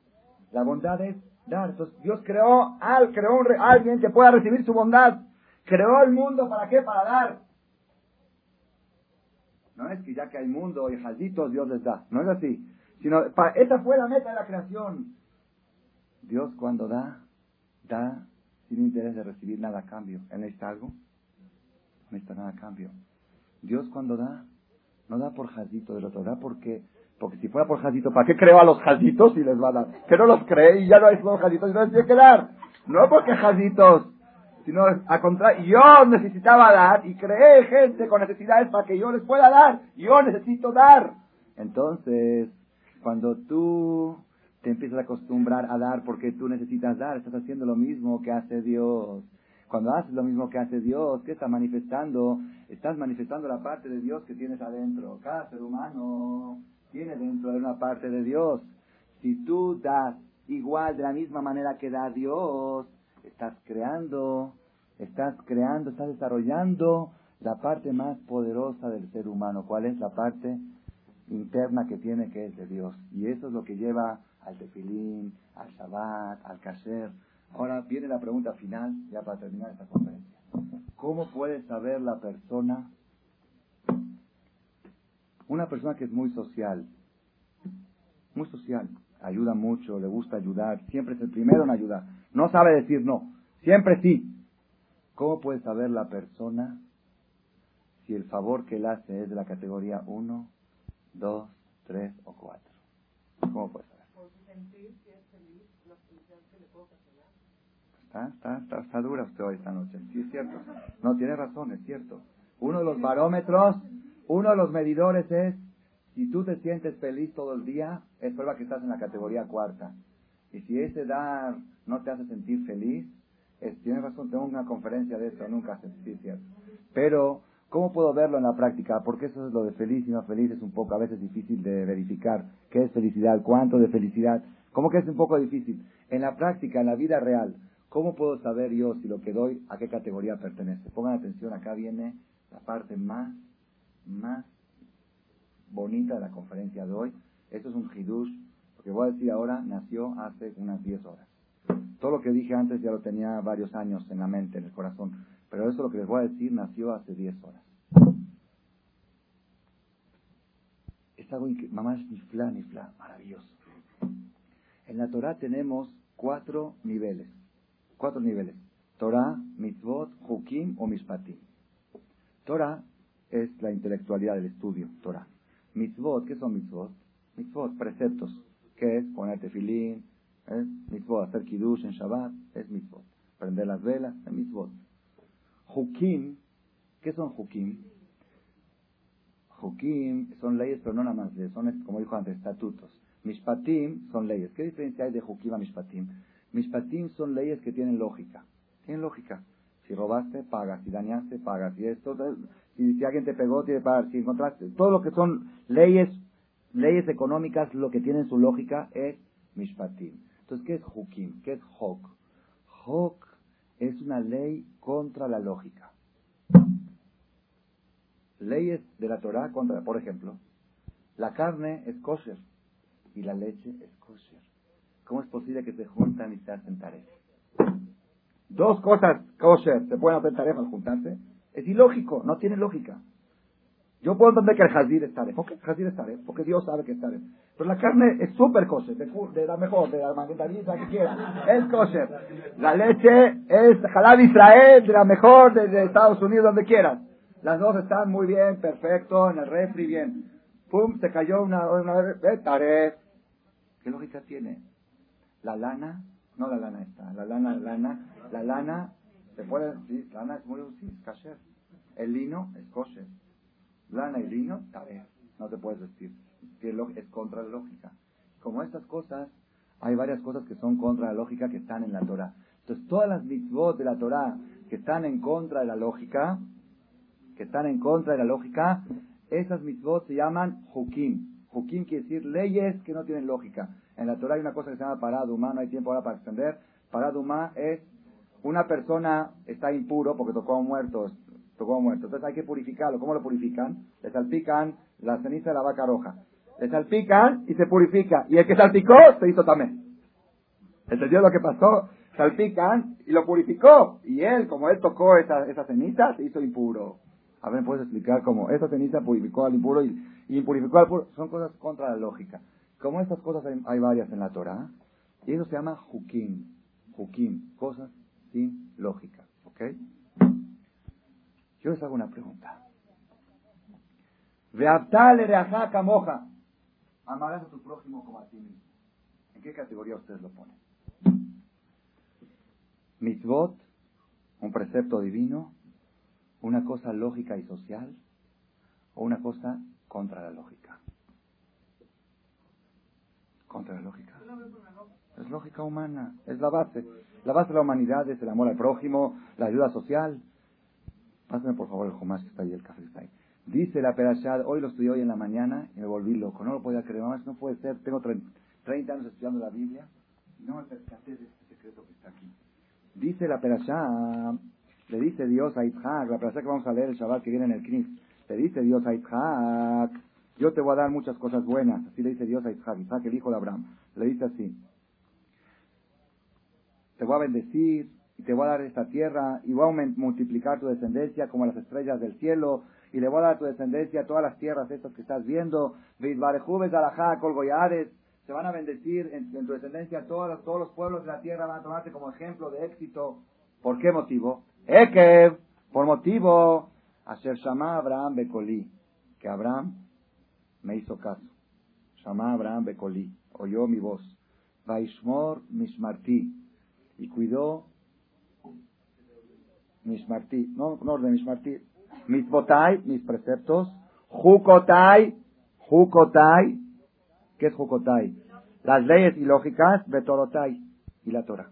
La bondad es dar. Entonces, Dios creó, al, creó un, alguien que pueda recibir su bondad. Creó el mundo para qué? Para dar. No es que ya que hay mundo y jalditos, Dios les da. No es así. Sino, esa fue la meta de la creación. Dios cuando da, da sin interés de recibir nada a cambio. ¿Él necesita algo? No necesita nada a cambio. Dios cuando da, no da por jaldito del otro, da porque porque si fuera por jazito, ¿para qué creo a los jazitos y les va a dar? Que no los cree y ya no hay los jazitos y no les tiene que dar. No porque jazitos, sino a contrario. Yo necesitaba dar y creé gente con necesidades para que yo les pueda dar. Yo necesito dar. Entonces, cuando tú te empiezas a acostumbrar a dar porque tú necesitas dar, estás haciendo lo mismo que hace Dios. Cuando haces lo mismo que hace Dios, ¿qué estás manifestando? Estás manifestando la parte de Dios que tienes adentro. Cada ser humano tiene dentro de una parte de Dios. Si tú das igual de la misma manera que da Dios, estás creando, estás creando, estás desarrollando la parte más poderosa del ser humano. ¿Cuál es la parte interna que tiene que es de Dios? Y eso es lo que lleva al tefilín, al Shabbat, al kasher. Ahora viene la pregunta final, ya para terminar esta conferencia. ¿Cómo puede saber la persona una persona que es muy social, muy social, ayuda mucho, le gusta ayudar, siempre es el primero en ayudar, no sabe decir no, siempre sí. ¿Cómo puede saber la persona si el favor que él hace es de la categoría 1, 2, 3 o 4? ¿Cómo puede saber? Está, está, está, está dura usted hoy esta noche. Sí, es cierto. No, tiene razón, es cierto. Uno de los barómetros uno de los medidores es, si tú te sientes feliz todo el día, es prueba que estás en la categoría cuarta. Y si ese dar no te hace sentir feliz, es, tienes razón, tengo una conferencia de eso, nunca se cierto. Pero, ¿cómo puedo verlo en la práctica? Porque eso es lo de feliz y no feliz, es un poco a veces difícil de verificar. ¿Qué es felicidad? ¿Cuánto de felicidad? ¿Cómo que es un poco difícil? En la práctica, en la vida real, ¿cómo puedo saber yo si lo que doy a qué categoría pertenece? Pongan atención, acá viene la parte más más bonita de la conferencia de hoy. Esto es un hidush. Lo que voy a decir ahora nació hace unas 10 horas. Todo lo que dije antes ya lo tenía varios años en la mente, en el corazón. Pero eso lo que les voy a decir nació hace 10 horas. Es algo que mamá es nifla, nifla, maravilloso. En la Torah tenemos cuatro niveles. Cuatro niveles. Torah, mitzvot, hukim o mispatim. Torah es la intelectualidad del estudio, Torah. Mitzvot, ¿qué son mitzvot? Mitzvot, preceptos. ¿Qué es? Ponerte filín, ¿eh? mitzvot, hacer kiddush en Shabbat, es mitzvot. Prender las velas, es mitzvot. Hukim, ¿qué son hukim? Hukim son leyes, pero no nada más son, como dijo antes, estatutos. Mishpatim son leyes. ¿Qué diferencia hay de Hukim a Mishpatim? Mishpatim son leyes que tienen lógica. Tienen lógica. Si robaste, pagas. Si dañaste, pagas. Si esto, si, alguien te pegó, tiene que pagar. Si encontraste, todo lo que son leyes, leyes económicas, lo que tienen su lógica es mishpatim. Entonces, ¿qué es hukim? ¿Qué es hok? Hok es una ley contra la lógica. leyes de la Torah contra, por ejemplo, la carne es kosher y la leche es kosher. ¿Cómo es posible que se juntan y se hacen tareas? Dos cosas kosher se pueden hacer tareas al juntarse. Es ilógico, no tiene lógica. Yo puedo entender que el jazir es taref. ¿Por qué el jazir es taref? Porque Dios sabe que es taref. Pero la carne es súper kosher, de, la mejor, de la manguetarita que quiera. Es kosher. La leche es halal Israel, de la mejor, de, Estados Unidos, donde quieras. Las dos están muy bien, perfecto, en el refri, bien. Pum, se cayó una, una vez, taref. ¿Qué lógica tiene? La lana, no la lana esta, la lana, lana, la lana, se puede, sí, lana es muy, sí, es El lino es kosher lana y lino, vez no te puedes vestir. Es contra la lógica. Como estas cosas, hay varias cosas que son contra la lógica que están en la Torah. Entonces, todas las mitzvot de la Torah que están en contra de la lógica, que están en contra de la lógica, esas mitzvot se llaman hukim. Hukim quiere decir leyes que no tienen lógica. En la Torah hay una cosa que se llama paraduma, no hay tiempo ahora para extender. Paraduma es una persona está impuro porque tocó a un muerto, como muerto. Entonces hay que purificarlo. ¿Cómo lo purifican? Le salpican la ceniza de la vaca roja. Le salpican y se purifica. Y el que salpicó se hizo también. ¿Entendió lo que pasó? Salpican y lo purificó. Y él, como él tocó esa, esa ceniza, se hizo impuro. A ver, ¿puedes explicar cómo esa ceniza purificó al impuro y, impurificó al puro? Son cosas contra la lógica. Como estas cosas hay, varias en la Torah, y eso se llama jukim. Jukim, cosas sin lógica. ¿Ok? Yo les hago una pregunta. moja. Amarás a tu prójimo como a ti mismo. ¿En qué categoría ustedes lo ponen? Mitzvot, un precepto divino, una cosa lógica y social, o una cosa contra la lógica. Contra la lógica. Es lógica humana, es la base. La base de la humanidad es el amor al prójimo, la ayuda social. Pásame por favor el Jumás que está ahí, el café que está ahí. Dice la Perashad, hoy lo estudié hoy en la mañana y me volví loco. No lo podía creer, más no puede ser. Tengo 30 años estudiando la Biblia y no me percaté de este secreto que está aquí. Dice la Perashad, le dice Dios a Itzhak, la Perashad que vamos a leer el Shabbat que viene en el Knis, le dice Dios a Itzhak, yo te voy a dar muchas cosas buenas. Así le dice Dios a Itzhak, Itzhak el hijo de Abraham. Le dice así, te voy a bendecir, y te voy a dar esta tierra y voy a multiplicar tu descendencia como las estrellas del cielo y le voy a dar a tu descendencia todas las tierras estas que estás viendo, se van a bendecir en, tu descendencia todos todos los pueblos de la tierra van a tomarte como ejemplo de éxito. ¿Por qué motivo? Ekev, por motivo, Asher Shama Abraham Bekoli, que Abraham me hizo caso. Shama Abraham Bekoli, oyó mi voz. Vaishmor Mishmarti, y cuidó Mishmarti, no, no de Mishmarti, Misbotai, mis preceptos, Jukotai, Jukotai, ¿qué es Jukotai? Las leyes ilógicas, Betorotai y la Torah.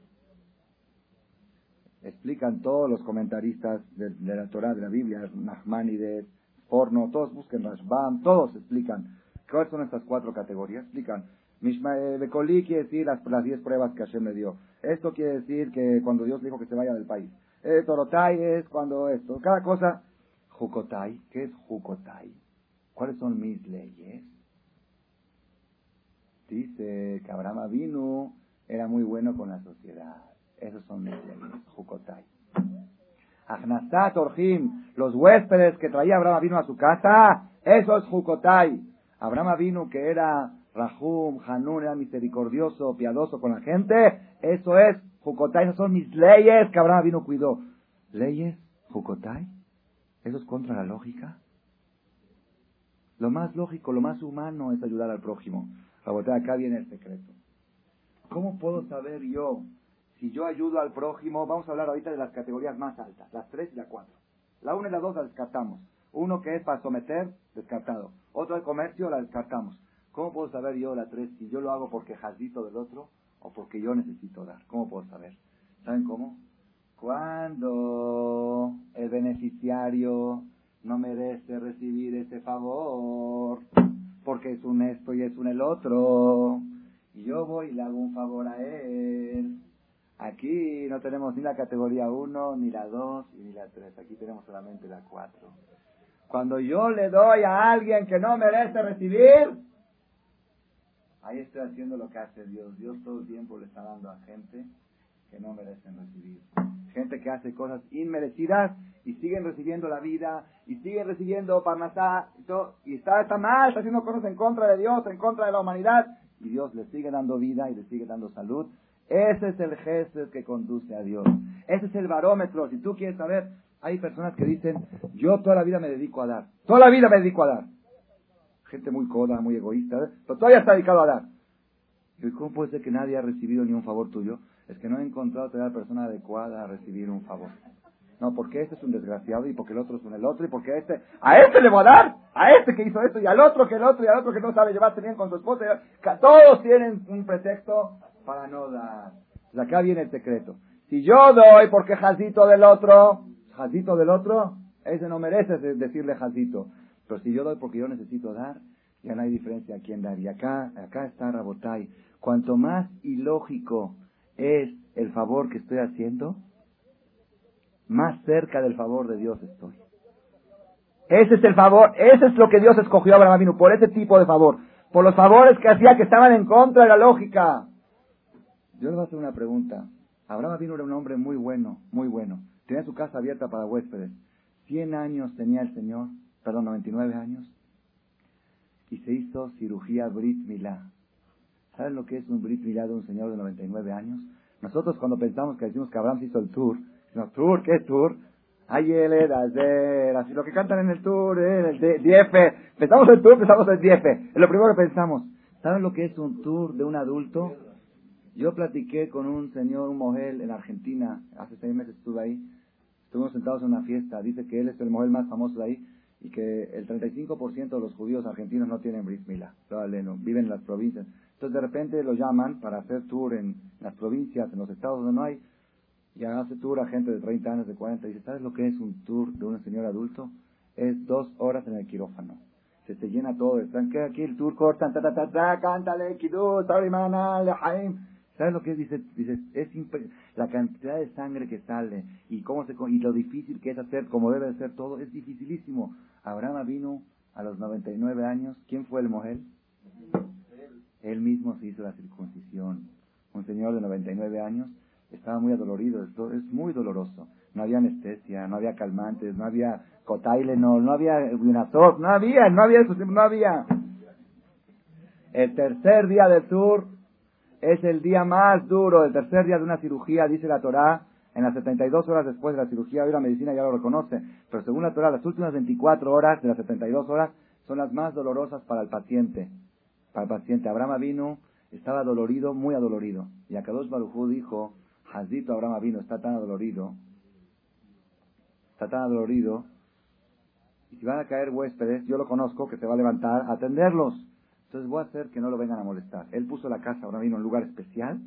Explican todos los comentaristas de, la Torah, de la Biblia, Nachmanides, Porno, todos busquen Rashbam, todos explican cuáles son estas cuatro categorías. Explican eh, Bekoli quiere decir las, las diez pruebas que Hashem le dio. Esto quiere decir que cuando Dios dijo que se vaya del país. Eh, torotai es cuando esto. Cada cosa. Jukotai. ¿Qué es Jukotai? ¿Cuáles son mis leyes? Dice que Abraham vino, era muy bueno con la sociedad. Esos son mis leyes. Jukotai. Agnasat Orjim, los huéspedes que traía Abraham vino a su casa, eso es Jukotai. Abraham vino que era Rahum, Hanun, era misericordioso, piadoso con la gente, eso es Jukotai, esas son mis leyes que Abraham vino cuidó. ¿Leyes? Jukotai? ¿Eso es contra la lógica? Lo más lógico, lo más humano es ayudar al prójimo. acá viene el secreto. ¿Cómo puedo saber yo si yo ayudo al prójimo? Vamos a hablar ahorita de las categorías más altas, las tres y la cuatro. La una y la dos la descartamos. Uno que es para someter, descartado. Otro de comercio, la descartamos. ¿Cómo puedo saber yo la tres si yo lo hago porque jazito del otro o porque yo necesito dar. ¿Cómo puedo saber? ¿Saben cómo? Cuando el beneficiario no merece recibir ese favor, porque es un esto y es un el otro, y yo voy y le hago un favor a él. Aquí no tenemos ni la categoría 1, ni la 2 y ni la 3, aquí tenemos solamente la 4. Cuando yo le doy a alguien que no merece recibir, ahí estoy haciendo lo que hace Dios. Dios todo el tiempo le está dando a gente que no merecen recibir. Gente que hace cosas inmerecidas y siguen recibiendo la vida y siguen recibiendo parnasá y todo. Y está, mal, haciendo cosas en contra de Dios, en contra de la humanidad. Y Dios le sigue dando vida y le sigue dando salud. Ese es el gesto que conduce a Dios. Ese es el barómetro. Si tú quieres saber, hay personas que dicen, yo toda la vida me dedico a dar. Toda la vida me dedico a dar. Gente muy coda, muy egoísta, pero todavía está dedicado a dar. ¿Y cómo puede ser que nadie ha recibido ni un favor tuyo? Es que no he encontrado a la persona adecuada a recibir un favor. No, porque este es un desgraciado y porque el otro es un el otro y porque este, a este le voy a dar, a este que hizo esto y al otro que el otro y al otro que no sabe llevarse bien con su esposa. Todos tienen un pretexto para no dar. Acá viene el secreto. Si yo doy porque jazito del otro, jazito del otro, ese no merece decirle jazito. Pero si yo doy porque yo necesito dar, ya no hay diferencia a quién dar. Y acá, acá está Rabotai. Cuanto más ilógico es el favor que estoy haciendo, más cerca del favor de Dios estoy. Ese es el favor, ese es lo que Dios escogió a Abraham Avinu, por ese tipo de favor. Por los favores que hacía que estaban en contra de la lógica. Yo le voy a hacer una pregunta. Abraham Avinu era un hombre muy bueno, muy bueno. Tenía su casa abierta para huéspedes. Cien años tenía el Señor, perdón, 99 años. Y se hizo cirugía Brit Milá. ¿Saben lo que es un Brit Milá de un señor de 99 años? Nosotros cuando pensamos que decimos que Abraham se hizo el tour, no, tour, ¿qué tour? Ayer, ayer, así lo que cantan en el tour, eh, el DF. Pensamos el tour, pensamos el DF. Es lo primero que pensamos. ¿Saben lo que es un tour de un adulto? Yo platiqué con un señor, un mogel en Argentina, hace seis meses estuve ahí, estuvimos sentados en una fiesta, dice que él es el mogel más famoso de ahí y que el 35% de los judíos argentinos no tienen brit mila, viven en las provincias. Entonces de repente lo llaman para hacer tour en las provincias, en los estados donde no hay, y hace tour a gente de 30 años, de 40, y dice, ¿sabes lo que es un tour de un señor adulto? Es dos horas en el quirófano se te llena todo. Están que aquí el tour cortan, ta ta ta ta, cántale, kidú, lehaim. ¿Sabes lo que es? Dice, dice es la cantidad de sangre que sale y cómo se y lo difícil que es hacer, como debe ser todo, es dificilísimo. Abraham vino a los 99 años. ¿Quién fue el mujer? Él mismo se hizo la circuncisión. Un señor de 99 años estaba muy adolorido. Esto es muy doloroso. No había anestesia, no había calmantes, no había cotylenol, no había Winazor, no había, no había, no había. El tercer día del tour es el día más duro, el tercer día de una cirugía, dice la Torá, en las 72 horas después de la cirugía, hoy la medicina ya lo reconoce, pero según la Torá, las últimas 24 horas de las 72 horas son las más dolorosas para el paciente. Para el paciente, Abraham vino, estaba dolorido, muy adolorido. Y Akadosh Barujú dijo, Hazito Abraham vino, está tan adolorido, está tan adolorido, y si van a caer huéspedes, yo lo conozco, que se va a levantar a atenderlos. Entonces voy a hacer que no lo vengan a molestar. Él puso la casa, ahora vino en un lugar especial.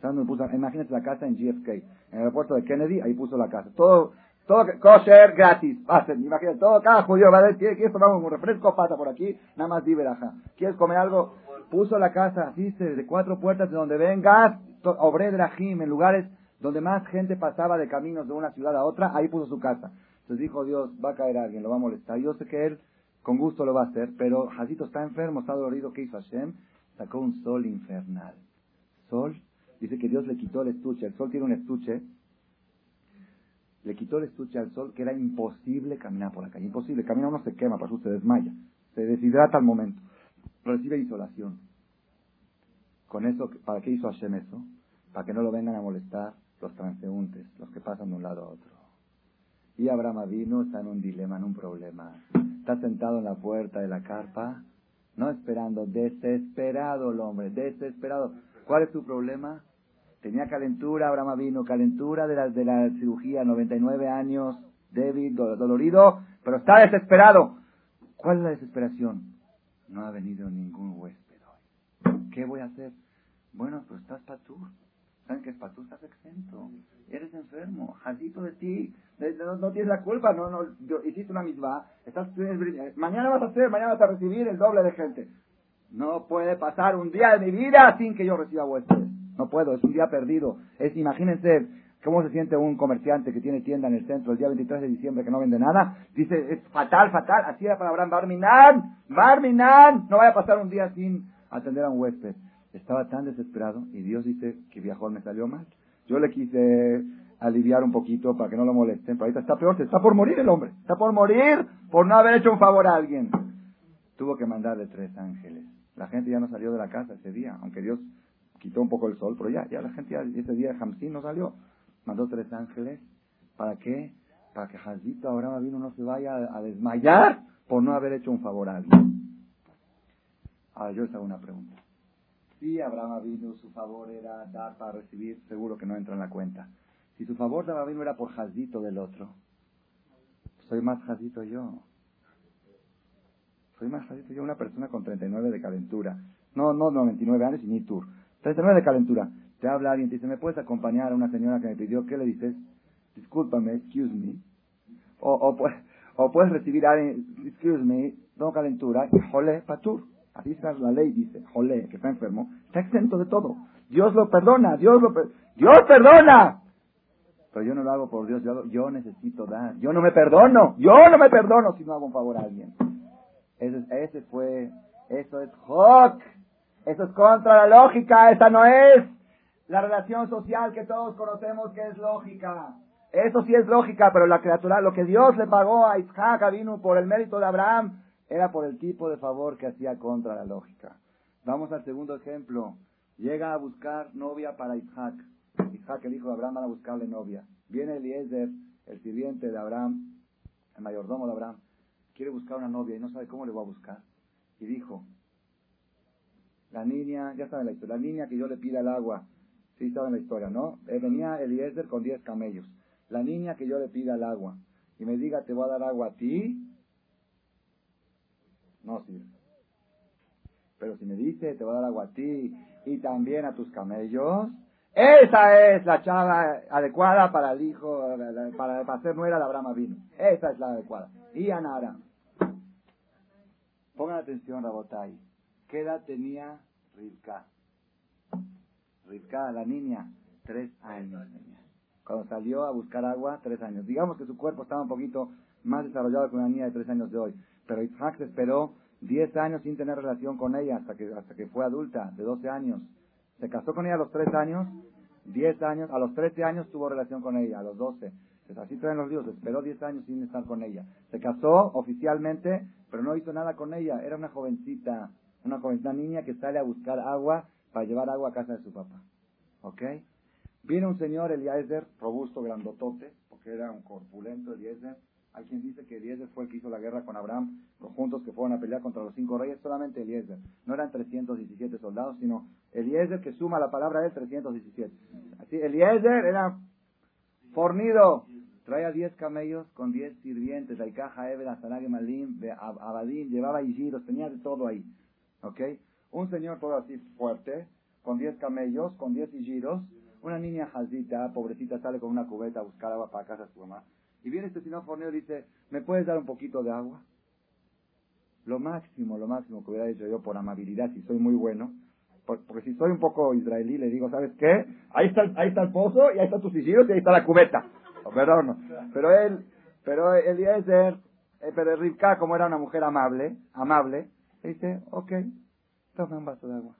Puso, imagínate la casa en GFK, en el aeropuerto de Kennedy, ahí puso la casa. Todo, todo kosher gratis. Pasen, imagínate, todo, cada judío va a decir, ¿quieres tomar un refresco? Pasa por aquí, nada más di veraja. ¿Quieres comer algo? Puso la casa, dice, de cuatro puertas de donde vengas, obré de la en lugares donde más gente pasaba de caminos de una ciudad a otra, ahí puso su casa. Entonces dijo Dios, va a caer alguien, lo va a molestar. Yo sé que él con gusto lo va a hacer, pero Jacito está enfermo, está dolorido, ¿qué hizo Hashem? Sacó un sol infernal. Sol, dice que Dios le quitó el estuche, el sol tiene un estuche, le quitó el estuche al sol que era imposible caminar por la calle, imposible, camina uno se quema, para eso se desmaya, se deshidrata al momento, recibe isolación. Con eso, ¿para qué hizo Hashem eso? Para que no lo vengan a molestar los transeúntes, los que pasan de un lado a otro. Y Abraham vino, está en un dilema, en un problema. Está sentado en la puerta de la carpa, no esperando, desesperado el hombre, desesperado. ¿Cuál es tu problema? Tenía calentura, Abraham vino, calentura de la, de la cirugía, 99 años, débil, dolorido, pero está desesperado. ¿Cuál es la desesperación? No ha venido ningún huésped hoy. ¿Qué voy a hacer? Bueno, pues estás tú. ¿Saben qué es tú? Estás exento. Eres enfermo. Jadito de ti. No, tienes la culpa. No, no, hiciste una misma. Estás, mañana vas a hacer, mañana vas a recibir el doble de gente. No puede pasar un día de mi vida sin que yo reciba huéspedes. No puedo, es un día perdido. Es, imagínense, ¿Cómo se siente un comerciante que tiene tienda en el centro el día 23 de diciembre que no vende nada? Dice, es fatal, fatal. Así era para Abraham, Barminan, Barminan. No vaya a pasar un día sin atender a un huésped. Estaba tan desesperado y Dios dice que viajó me salió mal. Yo le quise aliviar un poquito para que no lo molesten, pero ahorita está peor, está por morir el hombre. Está por morir por no haber hecho un favor a alguien. Tuvo que mandarle tres ángeles. La gente ya no salió de la casa ese día, aunque Dios quitó un poco el sol, pero ya, ya la gente ya, ese día Hamsin no salió mandó tres ángeles. ¿Para qué? Para que Jazito Abraham vino no se vaya a, desmayar por no haber hecho un favor a alguien. Ahora yo les hago una pregunta. Si Abraham vino, su favor era dar para recibir, seguro que no entra en la cuenta. Si su favor de Abraham era por Jazito del otro, soy más Jazito yo. Soy más Jazito yo, una persona con 39 de calentura. No, no 99 años y ni tour. 39 de calentura. Te habla alguien, te dice, ¿me puedes acompañar a una señora que me pidió? ¿Qué le dices? Discúlpame, excuse me. O, puedes recibir a alguien, excuse me, tengo calentura, jole, patur. Así es la ley, dice, jole, que está enfermo, está exento de todo. Dios lo perdona, Dios lo perdona. ¡Dios perdona! Pero yo no lo hago por Dios, yo, necesito dar. Yo no me perdono, yo no me perdono si no hago un favor a alguien. Ese, ese fue, eso es Hawk. Eso es contra la lógica, esa no es la relación social que todos conocemos que es lógica. Eso sí es lógica, pero la criatura, lo que Dios le pagó a Isaac vino por el mérito de Abraham, era por el tipo de favor que hacía contra la lógica. Vamos al segundo ejemplo. Llega a buscar novia para Isaac. Isaac, el hijo de Abraham, van a buscarle novia. Viene Eliezer, el sirviente de Abraham, el mayordomo de Abraham, quiere buscar una novia y no sabe cómo le va a buscar. Y dijo, la niña, ya saben la historia, la niña que yo le pida el agua Sí, estaba en la historia, ¿no? Eh, venía Eliezer con 10 camellos. La niña que yo le pida el agua y me diga, te voy a dar agua a ti, no sirve. Pero si me dice, te voy a dar agua a ti y también a tus camellos, esa es la chava adecuada para el hijo, para, para ser nuera de Abraham vino. Esa es la adecuada. Y Anara. Pongan atención, Rabotai. ¿Qué edad tenía Rivka? Rivka, la niña, tres años Cuando salió a buscar agua, tres años. Digamos que su cuerpo estaba un poquito más desarrollado que una niña de tres años de hoy. Pero Isaac se esperó diez años sin tener relación con ella hasta que, hasta que fue adulta, de doce años. Se casó con ella a los tres años, diez años, a los trece años tuvo relación con ella, a los doce. Pues así traen los dioses, esperó diez años sin estar con ella. Se casó oficialmente, pero no hizo nada con ella. Era una jovencita, una niña que sale a buscar agua para llevar agua a casa de su papá. ¿Ok? Viene un señor, Eliezer, robusto, grandotote, porque era un corpulento Eliezer. Hay quien dice que Eliezer fue el que hizo la guerra con Abraham, los juntos que fueron a pelear contra los cinco reyes, solamente Eliezer. No eran 317 soldados, sino Eliezer que suma la palabra él 317. Así, Eliezer era fornido. Traía 10 camellos con 10 sirvientes, la caja Eber, Malim, Abadim, llevaba higiros, tenía de todo ahí. ¿Ok? Un señor todo así fuerte, con 10 camellos, con 10 higiros, una niña jazita, pobrecita, sale con una cubeta a buscar agua para casa de su mamá. Y viene este señor fornero y dice, ¿me puedes dar un poquito de agua? Lo máximo, lo máximo que hubiera hecho yo por amabilidad, si soy muy bueno, porque si soy un poco israelí, le digo, ¿sabes qué? Ahí está, ahí está el pozo, y ahí están tus higiros, y ahí está la cubeta. Perdón, pero él, pero Eliezer, eh, pero Rivka, como era una mujer amable, amable, dice, ok, toma un vaso de agua.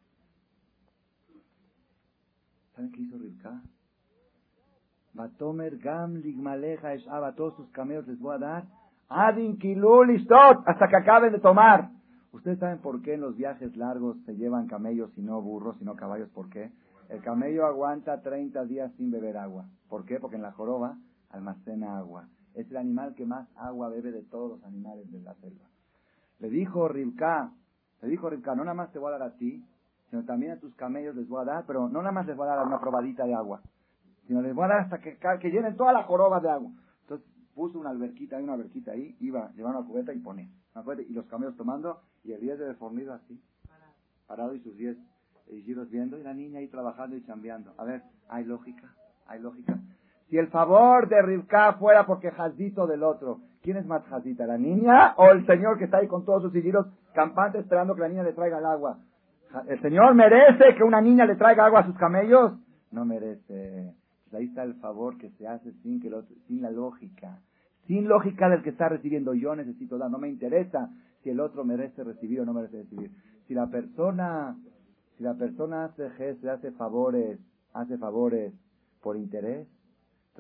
¿Saben qué hizo Rivka? Batomer gam ligmaleja eshaba, todos sus camellos les voy a dar. Adin kilul hasta que acaben de tomar. ¿Ustedes saben por qué en los viajes largos se llevan camellos y no burros, sino caballos? ¿Por qué? El camello aguanta 30 días sin beber agua. ¿Por qué? Porque en la joroba almacena agua. Es el animal que más agua bebe de todos los animales de la selva. Le dijo Rivka, le dijo Rivka, no nada más te voy a dar a ti, sino también a tus camellos les voy a dar, pero no nada más les voy a dar una probadita de agua, sino les voy a dar hasta que, llenen toda la joroba de agua. Entonces puso una alberquita, hay una alberquita ahí, iba, llevaba una cubeta y ponía, y los camellos tomando, y el 10 de fornido así, parado y sus 10 giros viendo, y la niña ahí trabajando y chambeando. A ver, hay lógica, hay lógica. Si el favor de Rivka fuera porque jazito del otro, ¿quién es más jazita, la niña o el señor que está ahí con todos sus hijiros campantes esperando que la niña le traiga el agua? ¿El Señor merece que una niña le traiga agua a sus camellos? No merece. Pues ahí está el favor que se hace sin, que sin la lógica. Sin lógica del que está recibiendo. Yo necesito dar. No me interesa si el otro merece recibir o no merece recibir. Si la persona, si la persona hace gestos, hace favores, hace favores por interés,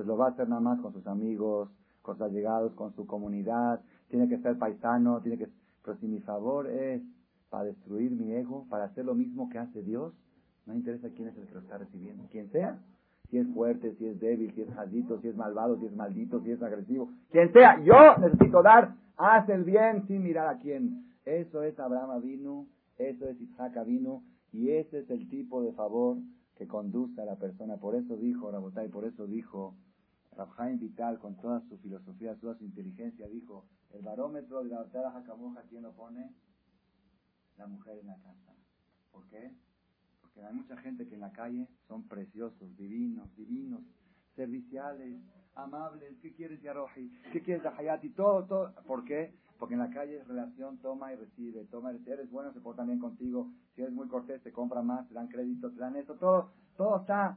entonces lo va a hacer nada más con sus amigos, con sus allegados, con su comunidad. Tiene que ser paisano, tiene que. Pero si mi favor es para destruir mi ego, para hacer lo mismo que hace Dios, no interesa quién es el que lo está recibiendo, quien sea. Si es fuerte, si es débil, si es jaldito, si es malvado, si es maldito, si es agresivo. Quien sea, yo necesito dar, haz el bien sin mirar a quién. Eso es Abraham vino, eso es Isaac vino, y ese es el tipo de favor que conduce a la persona. Por eso dijo Rabotay, por eso dijo Rabjaim Vital, con toda su filosofía, toda su inteligencia, dijo, el barómetro de la Jacamoja, ¿quién lo pone? La mujer en la casa. ¿Por qué? Porque hay mucha gente que en la calle son preciosos, divinos, divinos, serviciales, amables. ¿Qué quieres, Yaroji? ¿Qué quieres, Hayati? Todo, todo. ¿Por qué? Porque en la calle es relación, toma y recibe. Toma, si eres bueno, se portan bien contigo. Si eres muy cortés, te compran más, te dan crédito, te dan eso. Todo, todo está.